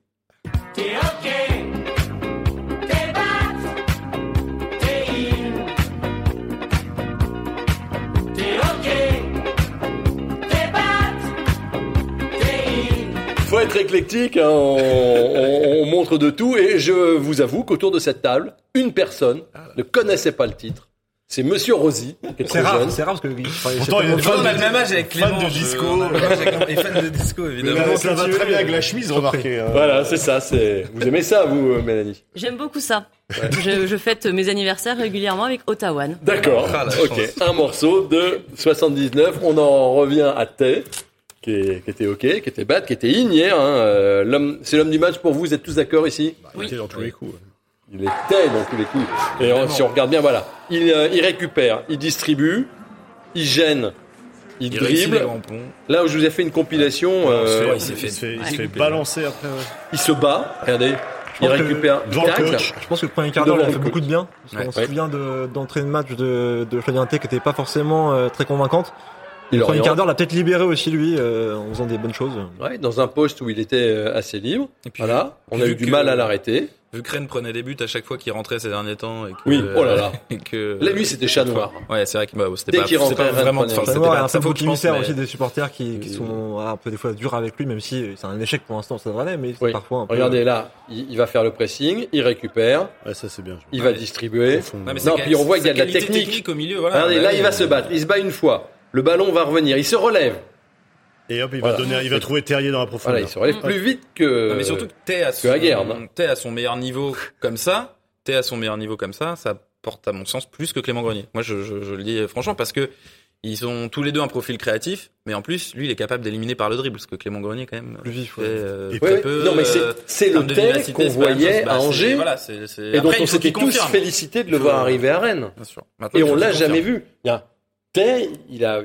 Être éclectique, hein, on, on- on montre de tout. Et je vous avoue qu'autour de cette table, une personne ne connaissait pas le titre. C'est Monsieur Rosy, qui est très rare, jeune. c'est rare parce que. enfin, Pourtant, il y a tellement des fan fans on a de- le même âge avec Clément. fan de disco. on a le même âge avec- Et fan de disco, Mais évidemment. là, ça va très bien avec la chemise, remarquez. hein. Voilà, c'est ça. C'est. Vous aimez ça, vous, euh, Mélanie? J'aime beaucoup ça. Je, je fête mes anniversaires régulièrement avec Ottawa. D'accord. Ah, ok. Un morceau de 79. On en revient à Tay, qui, est- qui était ok, qui était bad, qui était in hier. Hein. Euh, l'homme, c'est l'homme du match pour vous. Vous êtes tous d'accord ici Il était dans tous les coups. Il était dans tous les coups. Et on- si on regarde bien, voilà, il, euh, il récupère, il distribue, il gêne, il, Il dribble. Là où je vous ai fait une compilation, euh, Il s'est fait, il se fait, il se Ouais. fait balancer après. ouais. il se bat. Regardez, il que récupère, il coach. Je pense que le premier quart d'heure, il a fait beaucoup de bien. Parce qu'on Ouais. se souvient de- d'entrée de match de, de Té qui était pas forcément euh, très convaincante. Il Le premier quart d'heure l'a peut-être libéré aussi, lui, euh, en faisant des bonnes choses. Ouais, dans un poste où il était euh, assez libre. Et puis, Voilà, on a eu du que- mal à l'arrêter. Vu que Rennes prenait des buts à chaque fois qu'il rentrait ces derniers temps. Et que, Oui, oh là là. Et que, Là, lui, c'était chat noir. Ouais, c'est vrai qu'il bah, c'était Dès pas, rentrait, pas vraiment enfin, c'était pas un émissaire mais- aussi des supporters qui, qui sont voilà, un peu des fois durs avec lui, même si c'est un échec pour l'instant, ça devrait mais Oui. parfois un peu. Regardez là, il, il va faire le pressing, il récupère, Ouais, ça c'est bien. il Ouais. va distribuer. Non, puis on voit qu'il y a de la technique. au milieu. Voilà, Regardez, là, il va se battre, il se bat une fois. Le ballon va revenir, il se relève. Et hop, il Voilà. va donner, il va trouver Terrier dans la Voilà, profondeur. il se relève plus vite que. Non, mais surtout t'es à, son, Aguerd, t'es à son meilleur niveau comme ça, t'es à son meilleur niveau comme ça, ça porte à mon sens plus que Clément Grenier. Moi, je, je, je le dis franchement parce que ils ont tous les deux un profil créatif, mais en plus, lui, il est capable d'éliminer par le dribble, parce que Clément Grenier, quand même, Plus vif, ouais. euh, Et très Ouais, peu, non, mais c'est- euh, c'est le tel qu'on voyait. Bah, à Angers voilà, c'est- c'est- Et dont Après, on il faut s'était tous félicités de le voir arriver à Rennes. Bien sûr. Maintenant, Et on l'a jamais vu. Il y a- Il a,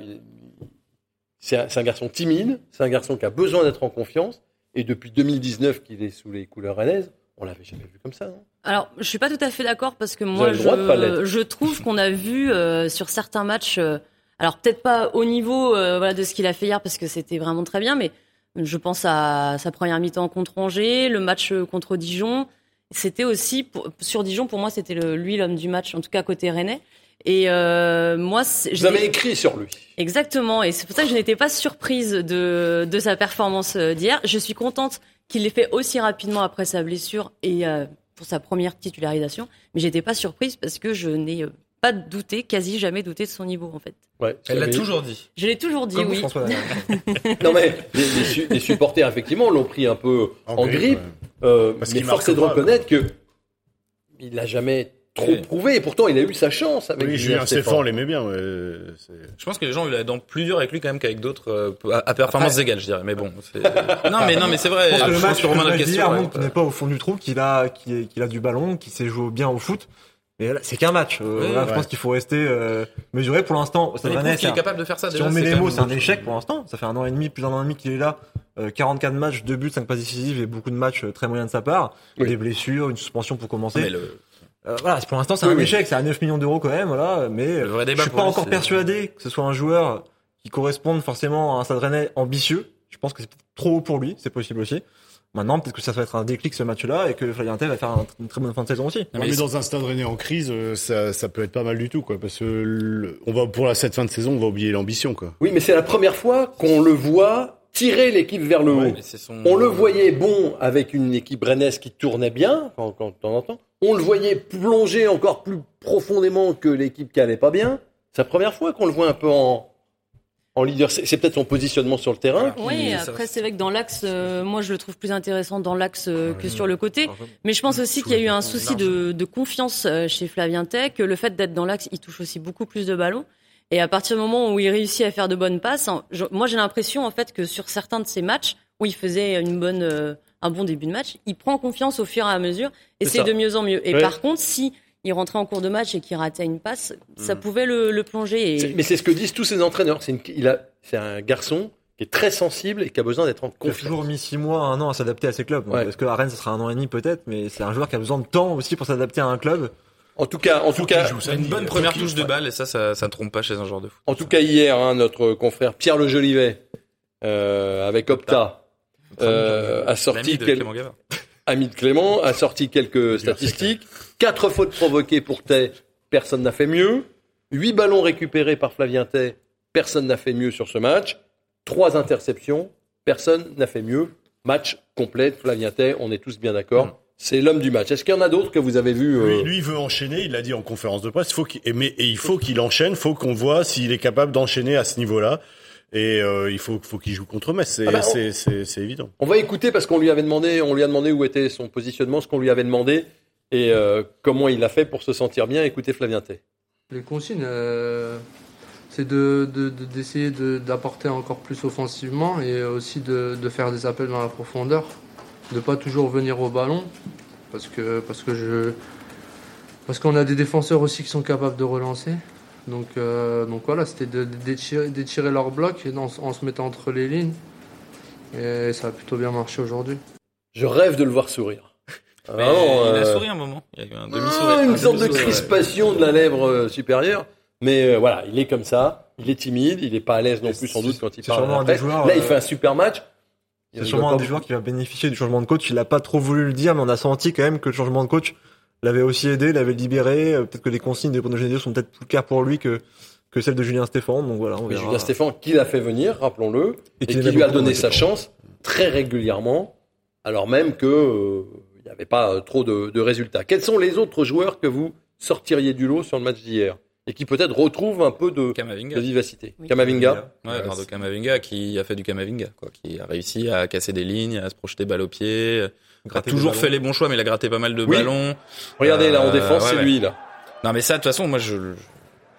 c'est un, garçon timide, c'est un garçon qui a besoin d'être en confiance. Et depuis 2019 qu'il est sous les couleurs rennaises, on l'avait jamais vu comme ça. non? Alors, je suis pas tout à fait d'accord parce que moi, je, je trouve qu'on a vu euh, sur certains matchs, euh, alors peut-être pas au niveau euh, voilà, de ce qu'il a fait hier parce que c'était vraiment très bien, mais je pense à sa première mi-temps contre Angers, le match contre Dijon. C'était aussi pour- sur Dijon pour moi c'était lui l'homme du match, en tout cas côté Rennais. Et euh, moi, Vous avez écrit sur lui. Exactement, et c'est pour ça que je n'étais pas surprise de, de sa performance euh, d'hier. Je suis contente qu'il l'ait fait aussi rapidement après sa blessure et euh, pour sa première titularisation, mais j'étais pas surprise parce que je n'ai euh, pas douté, quasi jamais douté de son niveau en fait. Ouais, Elle l'a toujours dit. Je l'ai toujours dit, Comme oui. François. Non mais les, les su- les supporters effectivement l'ont pris un peu en, En grippe, grippe, euh, Parce mais qu'il force est de reconnaître que il l'a jamais trop Ouais. prouvé. Et pourtant, il a eu sa chance avec Oui, Julien Julien Stéphan. Stéphane, on l'aimait bien. ouais, Je pense que les gens ont eu la dent plus dure avec lui quand même qu'avec d'autres euh, à, à performance égale, je dirais. Mais bon, c'est... non, mais non, mais c'est vrai. Je pense que le je match, que d'hier question. ouais. n'est pas au fond du trou, qu'il a, qu'il a du ballon, qu'il sait jouer bien au foot. Mais là, c'est qu'un match. Euh, Oui, là, je pense qu'il faut rester euh, mesuré pour l'instant. Ça qu'il est capable de faire ça. Si déjà, on met les mots, c'est un échec pour l'instant. Ça fait un an et demi, plus d'un an et demi qu'il est là. Euh, 44 matchs, 2 buts, 5 passes décisives et beaucoup de matchs très moyens de sa part. Oui. Des blessures, une suspension pour commencer. Mais le, Euh, voilà, pour l'instant, c'est Oui, un oui. échec. C'est à 9 millions d'euros quand même, voilà. Mais je suis pas lui, encore persuadé que ce soit un joueur qui corresponde forcément à un Stade Rennais ambitieux. Je pense que c'est peut-être trop haut pour lui. C'est possible aussi. Maintenant, peut-être que ça va être un déclic ce match-là et que Flavien Tay va faire un- une très bonne fin de saison aussi. Non, mais dans un stade rennais en crise, euh, ça, ça peut être pas mal du tout, quoi. Parce que le- on va pour la cette fin de saison, on va oublier l'ambition, quoi. Oui, mais c'est la première fois qu'on le voit tirer l'équipe vers le haut. Son- On le voyait bon avec une équipe rennaise qui tournait bien, quand, quand, de temps en temps. On le voyait plonger encore plus profondément que l'équipe qui allait pas bien. C'est la première fois qu'on le voit un peu en, en leader. C'est peut-être son positionnement sur le terrain. qui- Oui, après c'est vrai que dans l'axe, euh, moi je le trouve plus intéressant dans l'axe euh, que sur le côté. Mais je pense aussi qu'il y a eu un souci de, de confiance euh, chez Flavien Tech, que le fait d'être dans l'axe, il touche aussi beaucoup plus de ballons. Et à partir du moment où il réussit à faire de bonnes passes, je- moi j'ai l'impression en fait que sur certains de ces matchs où il faisait une bonne, euh, un bon début de match, il prend confiance au fur et à mesure et C'est de mieux en mieux. Et par contre, si il rentrait en cours de match et qu'il ratait une passe, ça pouvait le, le plonger. Et... Mais c'est ce que disent tous ces entraîneurs. C'est une- il a- c'est un garçon qui est très sensible et qui a besoin d'être en Il a confiance. toujours mis 6 mois, 1 an à s'adapter à ses clubs. Ouais. Parce que à Rennes, ça sera un an et demi peut-être, mais c'est un joueur qui a besoin de temps aussi pour s'adapter à un club. En tout cas, en tout cas, Ça une bonne première touche de balle et ça, ça, ça trompe pas chez un joueur de foot. en tout cas hier, hein, notre confrère Pierre Le Jolivet, euh, avec Opta, euh, a sorti de quel- Clément Gavard. ami de Clément, a sorti quelques statistiques. Quatre fautes provoquées pour Tay, personne n'a fait mieux. Huit ballons récupérés par Flavien Tay, personne n'a fait mieux sur ce match. Trois interceptions, personne n'a fait mieux. Match complet, Flavien Tay, on est tous bien d'accord. C'est l'homme du match. Est-ce qu'il y en a d'autres que vous avez vu Lui, lui, il veut enchaîner, il l'a dit en conférence de presse, il faut qu'il, et, mais, et il faut qu'il enchaîne, faut qu'on voit s'il est capable d'enchaîner à ce niveau-là. Et euh, il faut, faut qu'il joue contre Metz, c'est, Ah bah, on- c'est, évident. On va écouter parce qu'on lui avait demandé, on lui a demandé où était son positionnement, ce qu'on lui avait demandé et euh, comment il a fait pour se sentir bien. Écoutez Flavien Tay. Les consignes, euh, c'est de, de- de- d'essayer de, d'apporter encore plus offensivement et aussi de, de faire des appels dans la profondeur, de pas toujours venir au ballon, parce que parce que je parce qu'on a des défenseurs aussi qui sont capables de relancer. Donc euh, donc voilà, c'était de, d'étirer, d'étirer leur bloc et en, en se mettant entre les lignes. Et ça a plutôt bien marché aujourd'hui. Je rêve de le voir sourire. Il a euh, souri un moment. Il y a eu un ah, demi-sourire. une Un sorte de ouais. crispation de la lèvre euh, supérieure. Mais euh, voilà, il est comme ça. Il est timide. Il n'est pas à l'aise non plus sans doute quand il parle. joueurs, Là, il fait un super match. Il C'est sûrement un des joueurs qui va bénéficier du changement de coach. Il a pas trop voulu le dire, mais on a senti quand même que le changement de coach l'avait aussi aidé, l'avait libéré. Euh, Peut-être que les consignes de Bruno Genesio sont peut-être plus claires pour lui que, que celles de Julien Stéphane. Donc voilà, on verra. Julien Stéphane, qui l'a fait venir, rappelons-le, et, qui lui a donné sa chance très régulièrement, alors même que euh, il n'y avait pas euh, trop de, de résultats. Quels sont les autres joueurs que vous sortiriez du lot sur le match d'hier? Et qui peut-être retrouvent un peu de, de vivacité Oui. Kamavinga Ouais, Eduardo Kamavinga qui a fait du Kamavinga, quoi, qui a réussi à casser des lignes, à se projeter balle au pied, a toujours fait ballons. les bons choix, mais il a gratté pas mal de Oui. ballons. Regardez là en Euh, défense, ouais, c'est ouais. lui là. Non, mais ça, de toute façon, moi, je, je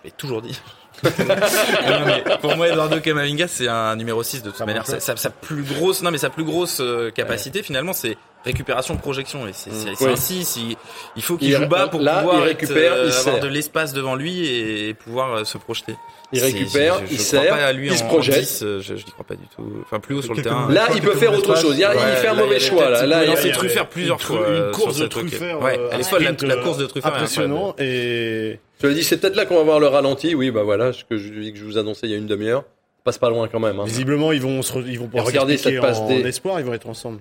l'ai toujours dit. Non, mais pour moi, Eduardo Camavinga, c'est un numéro 6 de toute Ça manière. manque Sa, sa- sa plus grosse, non, mais sa plus grosse euh, capacité, finalement, c'est récupération projection. Et c'est c'est- c'est Oui. un 6. Il, il faut qu'il Il- joue bas pour là, pouvoir il être, récupère, euh, il avoir sert. de l'espace devant lui et, pouvoir euh, se projeter. Il récupère, je- je- il sert, pas à lui il en- se en projette. 10, euh, je, je n'y crois pas du tout. Enfin, plus haut sur le terrain. Là, il peut faire autre chose. Il, y a- il Ouais, fait un là, mauvais il choix. Là, là, il- il Truffert une plusieurs fois. une euh, course sur de. Truffert, Ouais, elle est folle, la, course de Truffert. est Impressionnant et je le dis, c'est peut-être là qu'on va voir le ralenti. Oui, bah voilà, ce que je, que je vous annonçais il y a une demi-heure. Passe pas loin quand même. hein. visiblement ils vont se, re- ils vont pouvoir regardez s'expliquer cette passe en, espoir, ils vont être ensemble.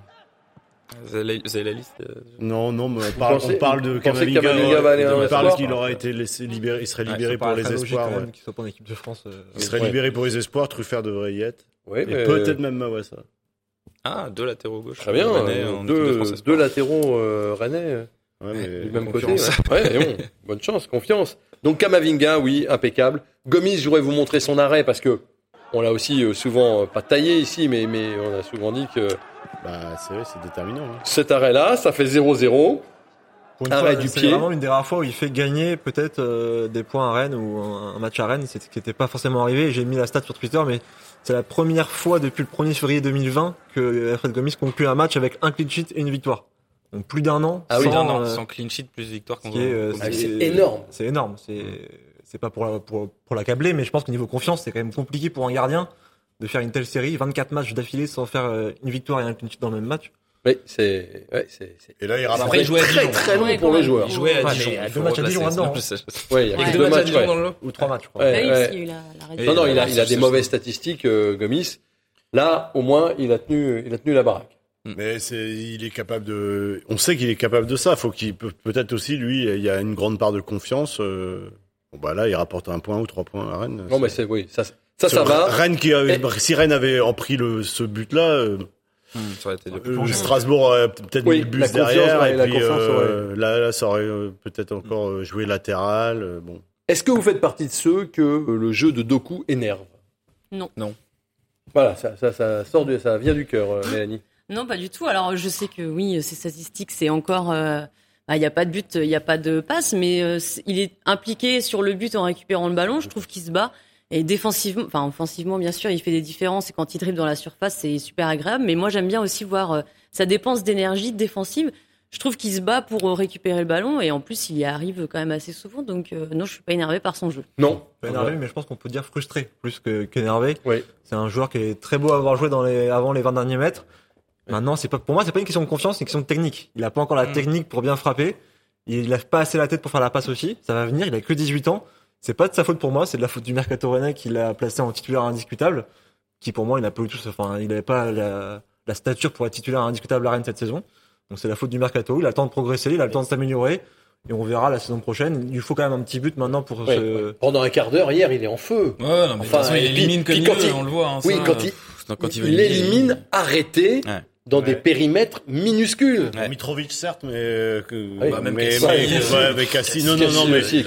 Vous avez la- vous avez la liste euh, Non, non, mais on parle, pensez- on parle de va aller en on parle espoir qu'il aura été laissé libéré, il serait Ouais, libéré pour les espoirs. quand ouais. même, qu'il soit pas en équipe de France. euh, Il serait Ouais. libéré pour les espoirs, Truffert devrait y être. Oui, Et mais- peut-être même Mawassa. Ah, deux latéraux gauche. Très bien. Rennais euh, en équipe de deux, deux latéraux euh, rennais. euh, Ouais, mais du même côté. confiance. Ouais, Ouais, mais bon, bonne chance, confiance. Donc Kamavinga, oui, impeccable. Gomis, je voudrais vous montrer son arrêt parce que on l'a aussi euh, souvent euh, pas taillé ici, mais mais on a souvent dit que Bah, c'est vrai, c'est déterminant. hein. cet arrêt-là, ça fait 0-0. Pour une Arrêt fois, du c'est pied. vraiment l'une des rares fois où il fait gagner peut-être euh, des points à Rennes ou un, un match à Rennes, c'est ce qui n'était pas forcément arrivé. J'ai mis la stat sur Twitter, mais c'est la première fois depuis le 1er février 2020 que Alfred Gomis conclut un match avec un clean sheet et une victoire. Donc plus d'un an. Ah oui, d'un an, euh, sans clean sheet, plus victoire euh, Ah, c'est- c'est énorme. C'est énorme. C'est c'est pas pour la- pour pour l'accabler, mais je pense qu'au niveau confiance, c'est quand même compliqué pour un gardien de faire une telle série, 24 matchs d'affilée sans faire euh, une victoire et un clean sheet dans le même match. Oui, c'est ouais, c'est c'est Et là, il à très Dijon. très long pour même. joueurs. Il jouait à Ouais, Dijon. mais il y a il deux matchs à Dijon ça- Ouais, il y a deux deux matchs à matchs. Dijon ouais. dans le lot. Ou trois matchs, je crois. Ah oui, Non, non, il a, Ouais, il a c'est- des mauvaises statistiques, euh, Gomis. Là, au moins, il a tenu, il a tenu la baraque. Mais c'est, il est capable de. On sait qu'il est capable de ça. Faut qu'il peut peut-être aussi lui. Il y a une grande part de confiance. euh, Bon bah là, il rapporte un point ou trois points à Rennes. Non, mais c'est oui, ça, Ça, ça va. Rennes qui, a- Et- si Rennes avait en pris le, ce but-là, euh, Hum, ça aurait été euh, Strasbourg aurait peut-être Oui, mis le confiance, derrière, ouais, et la puis euh, là, là, ça aurait peut-être encore joué latéral. euh, bon. Est-ce que vous faites partie de ceux que le jeu de Doku énerve? Non. Non. Voilà, ça, ça, ça sort du, ça vient du cœur, euh, Mélanie. Non, pas du tout. Alors, je sais que oui, ces statistiques, c'est encore. euh, bah, Il n'y a pas de but, il n'y a pas de passe, mais euh, il est impliqué sur le but en récupérant le ballon. Je trouve qu'il se bat. Et défensivement, enfin offensivement, bien sûr, il fait des différences. Et quand il dribble dans la surface, c'est super agréable. Mais moi, j'aime bien aussi voir euh, sa dépense d'énergie défensive. Je trouve qu'il se bat pour euh, récupérer le ballon. Et en plus, il y arrive quand même assez souvent. Donc, euh, non, je suis pas énervé par son jeu. Non. Pas énervé, mais je pense qu'on peut dire frustré plus que qu'énervé. Oui. C'est un joueur qui est très beau à avoir joué dans les, avant les 20 derniers mètres. Maintenant, c'est pas, pour moi, c'est pas une question de confiance, c'est une question de technique. Il a pas encore la Mm. technique pour bien frapper. Il lève pas assez la tête pour faire la passe aussi. Ça va venir. Il a que 18 ans. C'est pas de sa faute pour moi, c'est de la faute du mercato rennais qui l'a placé en titulaire indiscutable. Qui pour moi, il n'a pas eu tout, enfin, il avait pas la, la stature pour être titulaire indiscutable à Rennes cette saison. Donc c'est la faute du mercato. Il a le temps de progresser, il a le temps de s'améliorer. Et on verra la saison prochaine. Il lui faut quand même un petit but maintenant pour Ouais. se, Pendant un quart d'heure, hier, il est en feu. Ouais, non, mais de toute Enfin, façon, il puis- élimine comme puis il quand veut, il- on le voit. hein, Oui, ça, quand euh, il- quand il, veut Il élimine arrêté Ouais. Dans des périmètres minuscules. Ouais. Mitrovic certes, mais euh, que, Oui, bah, même mais, Cassie, mais- euh, ouais, avec Cassie, non non non mais il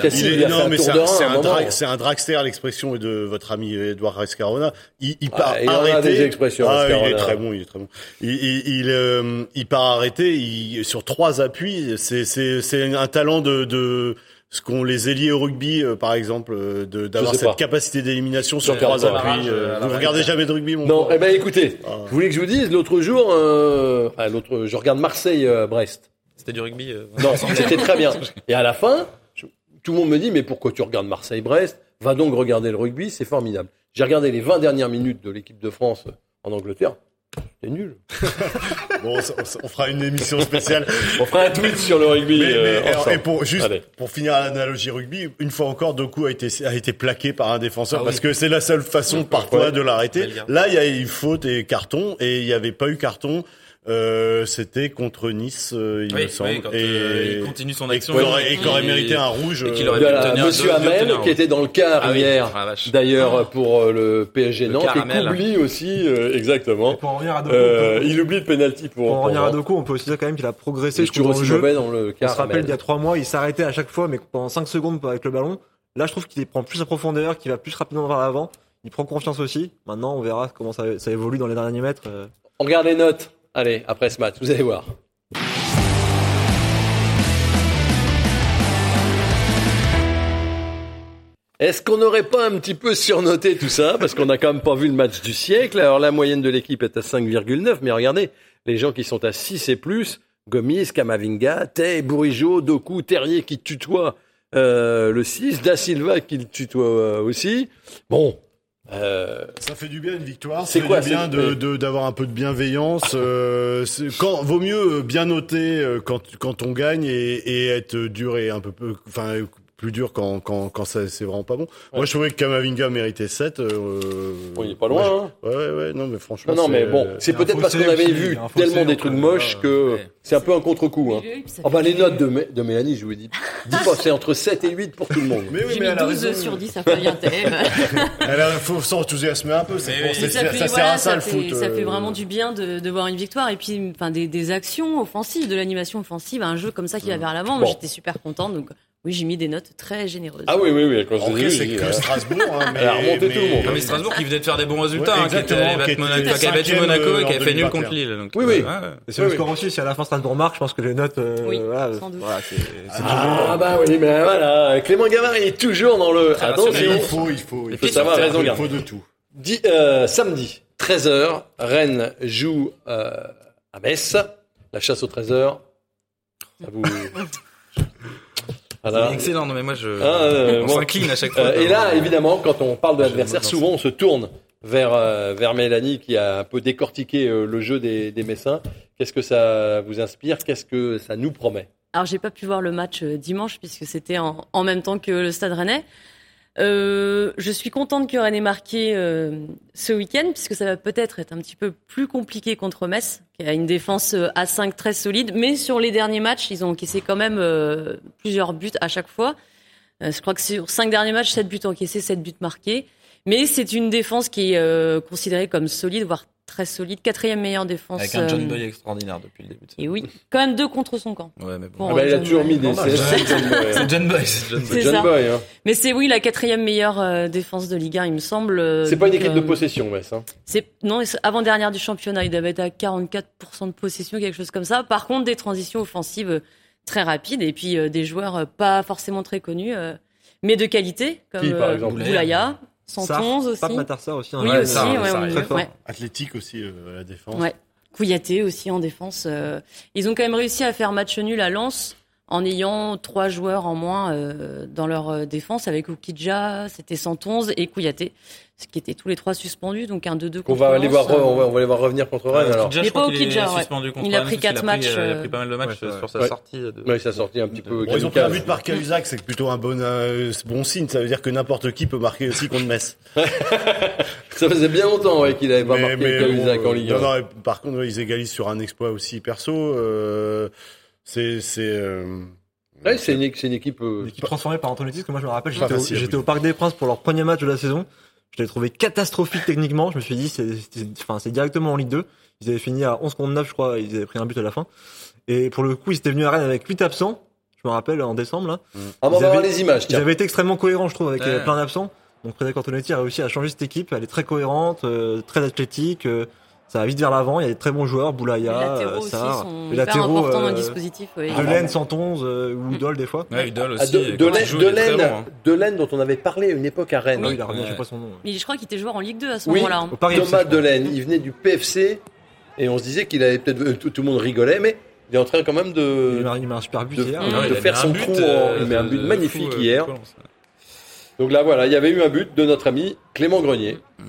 est- non mais c'est un, un drag- dragster l'expression de votre ami Edouard Rescarona. Il, il part Ah, il en a arrêté. des expressions, Ah, il est très bon, il est très bon. Il il il, euh, il part arrêté, il, sur trois appuis, c'est c'est c'est un talent de de ce qu'ont les ailiers au rugby, euh, par exemple, euh, de d'avoir cette pas. capacité d'élimination sur trois appuis. euh, Vous rage. regardez jamais de rugby, mon Non, eh ben écoutez, Ah. vous voulez que je vous dise, l'autre jour, euh, enfin, l'autre, je regarde Marseille-Brest. C'était du rugby. euh, non, c'était très bien. Et à la fin, je- tout le monde me dit, mais pourquoi tu regardes Marseille-Brest Va donc regarder le rugby, c'est formidable. J'ai regardé les 20 dernières minutes de l'équipe de France en Angleterre. C'était nul. Bon, on, on fera une émission spéciale. On fera un tweet sur le rugby. Mais, mais, euh, alors, et pour juste Allez. pour finir l'analogie rugby, une fois encore, Doku a été a été plaqué par un défenseur Ah oui. parce que c'est la seule façon parfois de l'arrêter. Là, il y a eu faute et carton et il n'y avait pas eu carton. Euh, C'était contre Nice, euh, il Oui, me semble, oui, quand, et, euh, il continue son et action. et qu'il aurait Et- mérité un rouge. et qu'il euh, aurait la- tenir Monsieur deux- Hamel, qui était dans le quart Ah oui, ah la d'ailleurs pour euh, le PSG Le Nantes, et qu'oublie aussi, euh, exactement. pour en revenir à Doku, Euh, il oublie le penalty pour, pour en revenir à. Doku, on peut aussi dire quand même qu'il a progressé je trouve, dans le aussi jeu. mauvais dans le On se rappelle, il y a trois mois, il s'arrêtait à chaque fois, mais pendant 5 secondes avec le ballon. Là, je trouve qu'il prend plus à profondeur, qu'il va plus rapidement vers l'avant. Il prend confiance aussi. Maintenant, on verra comment ça, ça évolue dans les derniers mètres. euh. On regarde les notes. Allez, après ce match, vous allez voir. Est-ce qu'on n'aurait pas un petit peu surnoté tout ça? Parce qu'on n'a quand même pas vu le match du siècle. Alors la moyenne de l'équipe est à 5,9. Mais regardez, les gens qui sont à 6 et plus, Gomis, Kamavinga, Tay, Bourigeau, Doku, Terrier qui tutoie euh, le 6, Da Silva qui le tutoie euh, aussi. Bon. Euh, Ça fait du bien une victoire. C'est ça fait quoi, du bien c'est- de de- d'avoir un peu de bienveillance. Euh, quand vaut mieux bien noter euh, quand quand on gagne et, et être dur et un peu peu enfin plus dur quand quand quand ça c'est vraiment pas bon. Moi je trouvais que Kamavinga méritait 7 euh, bon, il est pas loin. hein. Ouais ouais ouais, non mais franchement Non, non, mais c'est- bon, c'est il a un peut-être parce qu'on avait vu il tellement des trucs moches que ouais. c'est un peu un contre-coup. Hein. Fait- les notes de, Mé- de Mélanie, je vous dis, dis pas, c'est entre 7 et 8 pour tout le monde. Mais oui mais mis elle a 12 raison. sur 10 à Fabien Thème. Elle a faut s'enthousiasmer un peu. C'est c'est- ça, sert à ça ça le foot. ça fait euh. vraiment du bien de, de voir une victoire et puis enfin des, des actions offensives, de l'animation offensive, un jeu comme ça qui va vers l'avant. Moi. J'étais super contente, donc oui, j'ai mis des notes très généreuses. Ah oui, oui, oui, quand je c'est j'ai dit, que euh, Strasbourg. Hein, mais, Elle a remonté tout le monde. Ah, mais Strasbourg qui venait de faire des bons résultats, Ouais, hein, qui était qui était Monaco, qui avait battu Monaco euh, et qui en avait fait nul 2021. contre Lille. Donc, Oui, oui. ouais, c'est Oui, le oui. score aussi, si à la fin Strasbourg marque, je pense que les notes, euh, Oui, voilà, sans doute. voilà, c'est, c'est Ah bah oui, mais voilà, Clément Gavard il est toujours dans le... Attention. Il faut, il faut, il faut faut savoir raison il faut de tout. Di- euh, samedi, 13h, Rennes joue euh, à Metz. La chasse au trésor. Ça vous... Voilà. C'est excellent, non mais moi je. Ah, euh, on bon. s'incline à chaque fois. Euh, et là, évidemment, quand on parle de l'adversaire, souvent on se tourne vers euh, vers Mélanie qui a un peu décortiqué euh, le jeu des, des Messins. Qu'est-ce que ça vous inspire? Qu'est-ce que ça nous promet? Alors j'ai pas pu voir le match euh, dimanche puisque c'était en, en même temps que le Stade Rennais. Euh, je suis contente que Rennes ait marqué euh, ce week-end puisque ça va peut-être être un petit peu plus compliqué contre Metz, qui a une défense euh, à 5 très solide. Mais sur les derniers matchs, ils ont encaissé quand même euh, plusieurs buts à chaque fois. Euh, je crois que sur 5 derniers matchs, 7 buts encaissés, 7 buts marqués. Mais c'est une défense qui est considérée comme solide, voire très solide. Quatrième meilleure défense. Avec un John euh, Boy extraordinaire depuis le début. de Et oui, quand même deux contre son camp. Ouais, mais bon. Bon, Ah bah, il a John toujours mis des hein. C'est John Boy, c'est John Boy. Hein. Mais c'est oui la quatrième meilleure euh, défense de Ligue 1, il me semble. euh, C'est pas une équipe de euh, possession, Metz. Hein. C'est non, avant dernière du championnat, il devait être à 44% de possession, quelque chose comme ça. Par contre, des transitions offensives euh, très rapides et puis euh, des joueurs euh, pas forcément très connus, euh, mais de qualité, comme Qui, par euh, exemple Boulaya, 111 aussi. Pape Matarsar aussi. hein. Oui, aussi, très fort. ouais. Athlétique aussi, euh, la défense. Ouais. Kouyaté aussi en défense. euh, Ils ont quand même réussi à faire match nul à Lens en ayant trois joueurs en moins euh, dans leur défense avec Oukidja, c'était 111 et Kouyaté, ce qui étaient tous les trois suspendus, donc un 2-2 On contre va aller voir, euh, on va, on va aller voir revenir contre Rennes alors. Okidja, Il je crois pas qu'il est suspendu contre Il a pris quatre pris, matchs, euh, Il a euh, pris pas mal de matchs ouais, euh, sur sa Ouais. sortie. de- Ouais, ça a sorti un petit peu. Bon, ils ont pris un but par Cahuzac, c'est plutôt un bon, euh, bon signe. Ça veut dire que n'importe qui peut marquer aussi contre Metz. Ça faisait bien longtemps ouais, qu'il avait pas marqué Cahuzac bon, en Ligue non, 1. non, et par contre, ouais, ils égalisent sur un exploit aussi perso. Euh, c'est, c'est. euh, Ouais, c'est une, c'est une équipe. euh, Une équipe transformée par Antonetti, parce que moi je me rappelle, j'étais au Parc des Princes pour leur premier match de la saison. Je l'avais trouvé catastrophique techniquement. Je me suis dit, c'est, c'est, enfin, c'est directement en Ligue 2. Ils avaient fini à 11 contre 9, je crois. Ils avaient pris un but à la fin. Et pour le coup, ils étaient venus à Rennes avec 8 absents. Je me rappelle, en décembre, là. Ah, on va Ils voir avaient- les images. Ils avaient été extrêmement cohérents, je trouve, avec Ouais. euh, plein d'absents. Donc Frédéric Antonetti a réussi à changer cette équipe. Elle est très cohérente, euh, très athlétique. euh, ça va vite vers l'avant. Il y a des très bons joueurs, Les Boulaya, latéraux euh, aussi Sarr. sont Les latéraux, importants dans le euh, dispositif. ouais. Delaine, 111 euh, ou Udol des fois. Ouais, Udol Ah, aussi. de, il joue, il très Delaine- bon, hein. Delaine, dont on avait parlé à une époque à Rennes. Ah oui, il a revenu, Ouais. je sais pas son nom. Mais je crois qu'il était joueur en Ligue 2 à ce Oui. moment-là. hein. Thomas. Delaine, il venait du PFC et on se disait qu'il avait peut-être. euh, Tout, tout le monde rigolait, mais il est en train quand même Il de, met un- il met un super but de- hier. Mm. de Non, il a faire son trou. euh, il met un de- but de magnifique fou, euh, hier. Donc là, voilà, il y avait eu un but de notre ami Clément Grenier. Ça,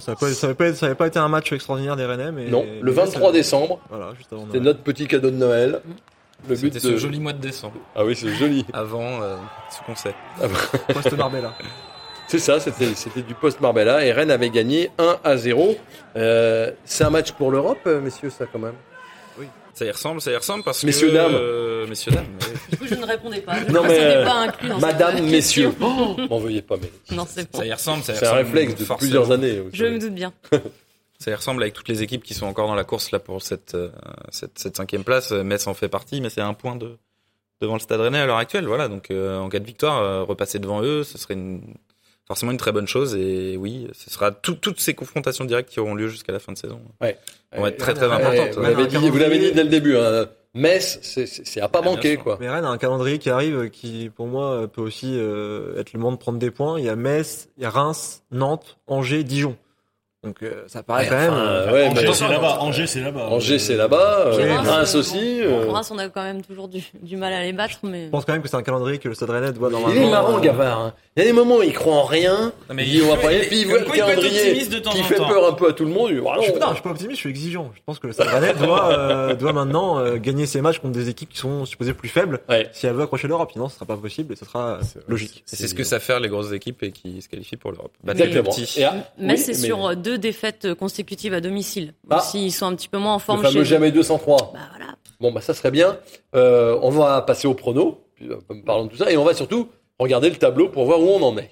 ça, pas, ça, avait pas, ça avait pas été un match extraordinaire des Rennais, mais. Non, le mais 23 ça- décembre, Voilà, juste avant. c'est Noël. notre petit cadeau de Noël. Le but C'était de. ce joli mois de décembre, Ah oui, c'est joli. avant euh, ce concert. Poste Marbella. C'est ça, c'était c'était du post Marbella et Rennes avait gagné 1 à 0. Euh, c'est un match pour l'Europe, euh, messieurs, ça quand même? Ça y ressemble, ça y ressemble parce Messieurs, que... dames. euh, messieurs, dames. ouais. Du coup, je ne répondais pas. Je Non, mais, euh, pas inclus dans Madame, messieurs. Oh, M'en veuillez pas, mais Non, c'est bon. Ça y ressemble, ça y c'est un ressemble réflexe de forcément. plusieurs années. Je me doute bien. Ça y ressemble avec toutes les équipes qui sont encore dans la course là pour cette euh, cette, cette cinquième place. Metz en fait partie, mais c'est un point de devant le Stade Rennais à l'heure actuelle. Voilà, donc euh, en cas de victoire, euh, repasser devant eux, ce serait une, forcément une très bonne chose. Et oui, ce sera tout- toutes ces confrontations directes qui auront lieu jusqu'à la fin de saison. Ouais. Vont être très très importantes. vous Ouais, l'avez dit, vous l'avez calendrier. dit dès le début. Hein. Metz, c'est- c'est c'est à pas Ah, manquer, quoi. Mais Rennes a un calendrier qui arrive qui, pour moi, peut aussi euh, être le moment de prendre des points. Il y a Metz, il y a Reims, Nantes, Angers, Dijon. Donc euh, ça paraît Ouais, quand même. enfin, euh, ouais, Angers, mais- c'est là-bas. Angers, c'est là-bas. Angers, c'est là-bas. euh, Reims, aussi. Reims, on a quand même toujours du, du mal à les battre, mais. Je pense quand même que c'est un calendrier que le Stade Rennais doit Il normalement. est marrant, euh, Gavard. hein. Il y a des moments où il croit en rien. Non, mais il il on va pas y aller, il- puis il voit le il calendrier qui fait temps. peur un peu à tout le monde. Il dit, ah Je suis, non. je suis pas optimiste, je suis exigeant. Je pense que le Stade Rennais doit, euh, doit maintenant euh, gagner ses matchs contre des équipes qui sont supposées plus faibles Ouais. si elle veut accrocher l'Europe. Sinon, ce sera pas possible et ce sera logique. Et C'est ce que savent faire les grosses équipes et qui se qualifient pour l'Europe. Bah, Exactement. Mais oui, c'est sur euh, deux défaites consécutives à domicile. Ah. Aussi, ils sont un petit peu moins en Le forme fameux chez jamais 203. Bah voilà. Bon, bah ça serait bien. Euh, on va passer au prono, puis, euh, parlons de tout ça, et on va surtout regarder le tableau pour voir où on en est.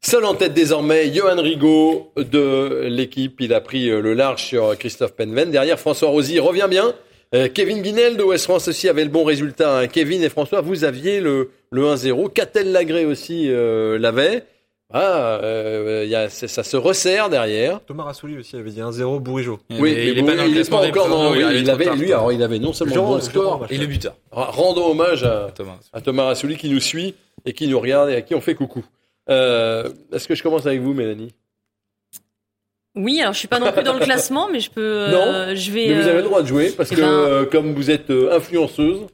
Seul en tête désormais, Johan Rigaud de l'équipe. Il a pris euh, le large sur Christophe Penven. Derrière, François Rosy revient bien. Euh, Kevin Guinel de West France aussi avait le bon résultat. hein. Kevin et François, vous aviez le, le 1-0. Catel Lagré aussi euh, l'avait. Ah, euh, il y a, c'est- ça se resserre derrière. Thomas Rassouli aussi avait dit 1-0 Bourigeau. Oui, Mais il est bon, pas dans le il est classement pas encore dans. oui, il il avait, tard, lui, alors il avait non seulement le Jean- bon Jean- score. Et le buteur. Rendons hommage à, Thomas. à Thomas Rassouli qui nous suit et qui nous regarde et à qui on fait coucou. Euh, Est-ce que je commence avec vous, Mélanie? Oui, alors je suis pas non plus dans le classement, mais je peux. euh, je vais. Mais vous avez le droit de jouer parce eh que ben- euh, comme vous êtes euh, influenceuse,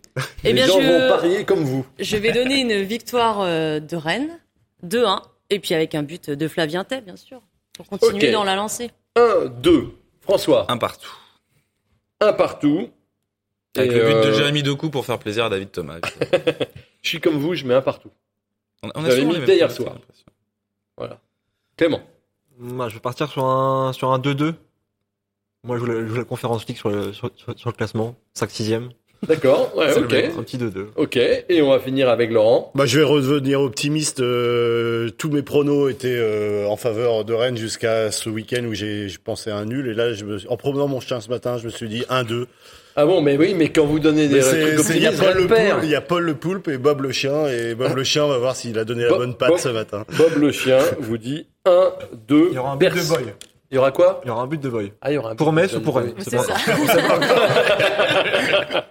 Eh les bien, gens je- vont parier comme vous. Je vais donner une victoire de Rennes, 2-1, et puis avec un but de Flavien Tay, bien sûr, pour continuer dans la lancée. 1, 2. François, Un partout. un partout. Avec Et, le but de Jérémy Doku pour faire plaisir à David Thomas. Je suis comme vous, je mets un partout. On, on J'avais souvent mis thé hier soir. j'ai l'impression. Voilà. Clément. Moi, je vais partir sur un sur un 2-2. Moi, je joue la, je conférence league sur le, sur, sur- sur le classement. 5-6ème. D'accord, ouais, ok. Un petit 2-2. Ok, et on va finir avec Laurent. Bah, je vais redevenir optimiste. euh, tous mes pronos étaient euh, en faveur de Rennes jusqu'à ce week-end où j'ai je pensais à un nul. Et là, je me, en promenant mon chien ce matin, je me suis dit 1-2. Ah bon, mais oui, mais quand vous donnez des trucs Il y, a Paul le. Poulpe- il y a Paul le Poulpe et Bob le chien. Et Bob le chien, on va voir s'il a donné la Bob- bonne patte Bob- ce matin. Bob le chien vous dit 1, 2, Il y aura un but de Boy. Il y aura quoi? Il y aura un but de Boy. Ah, il y aura un Pour but Metz de ou pour. Rennes? C'est pas ça.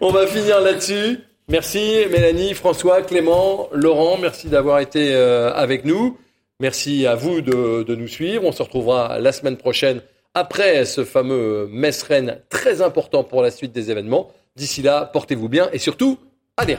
On va finir là-dessus. Merci Mélanie, François, Clément, Laurent, merci d'avoir été euh, avec nous. Merci à vous de, de nous suivre. On se retrouvera la semaine prochaine après ce fameux Metz-Rennes très important pour la suite des événements. D'ici là, portez-vous bien et surtout, allez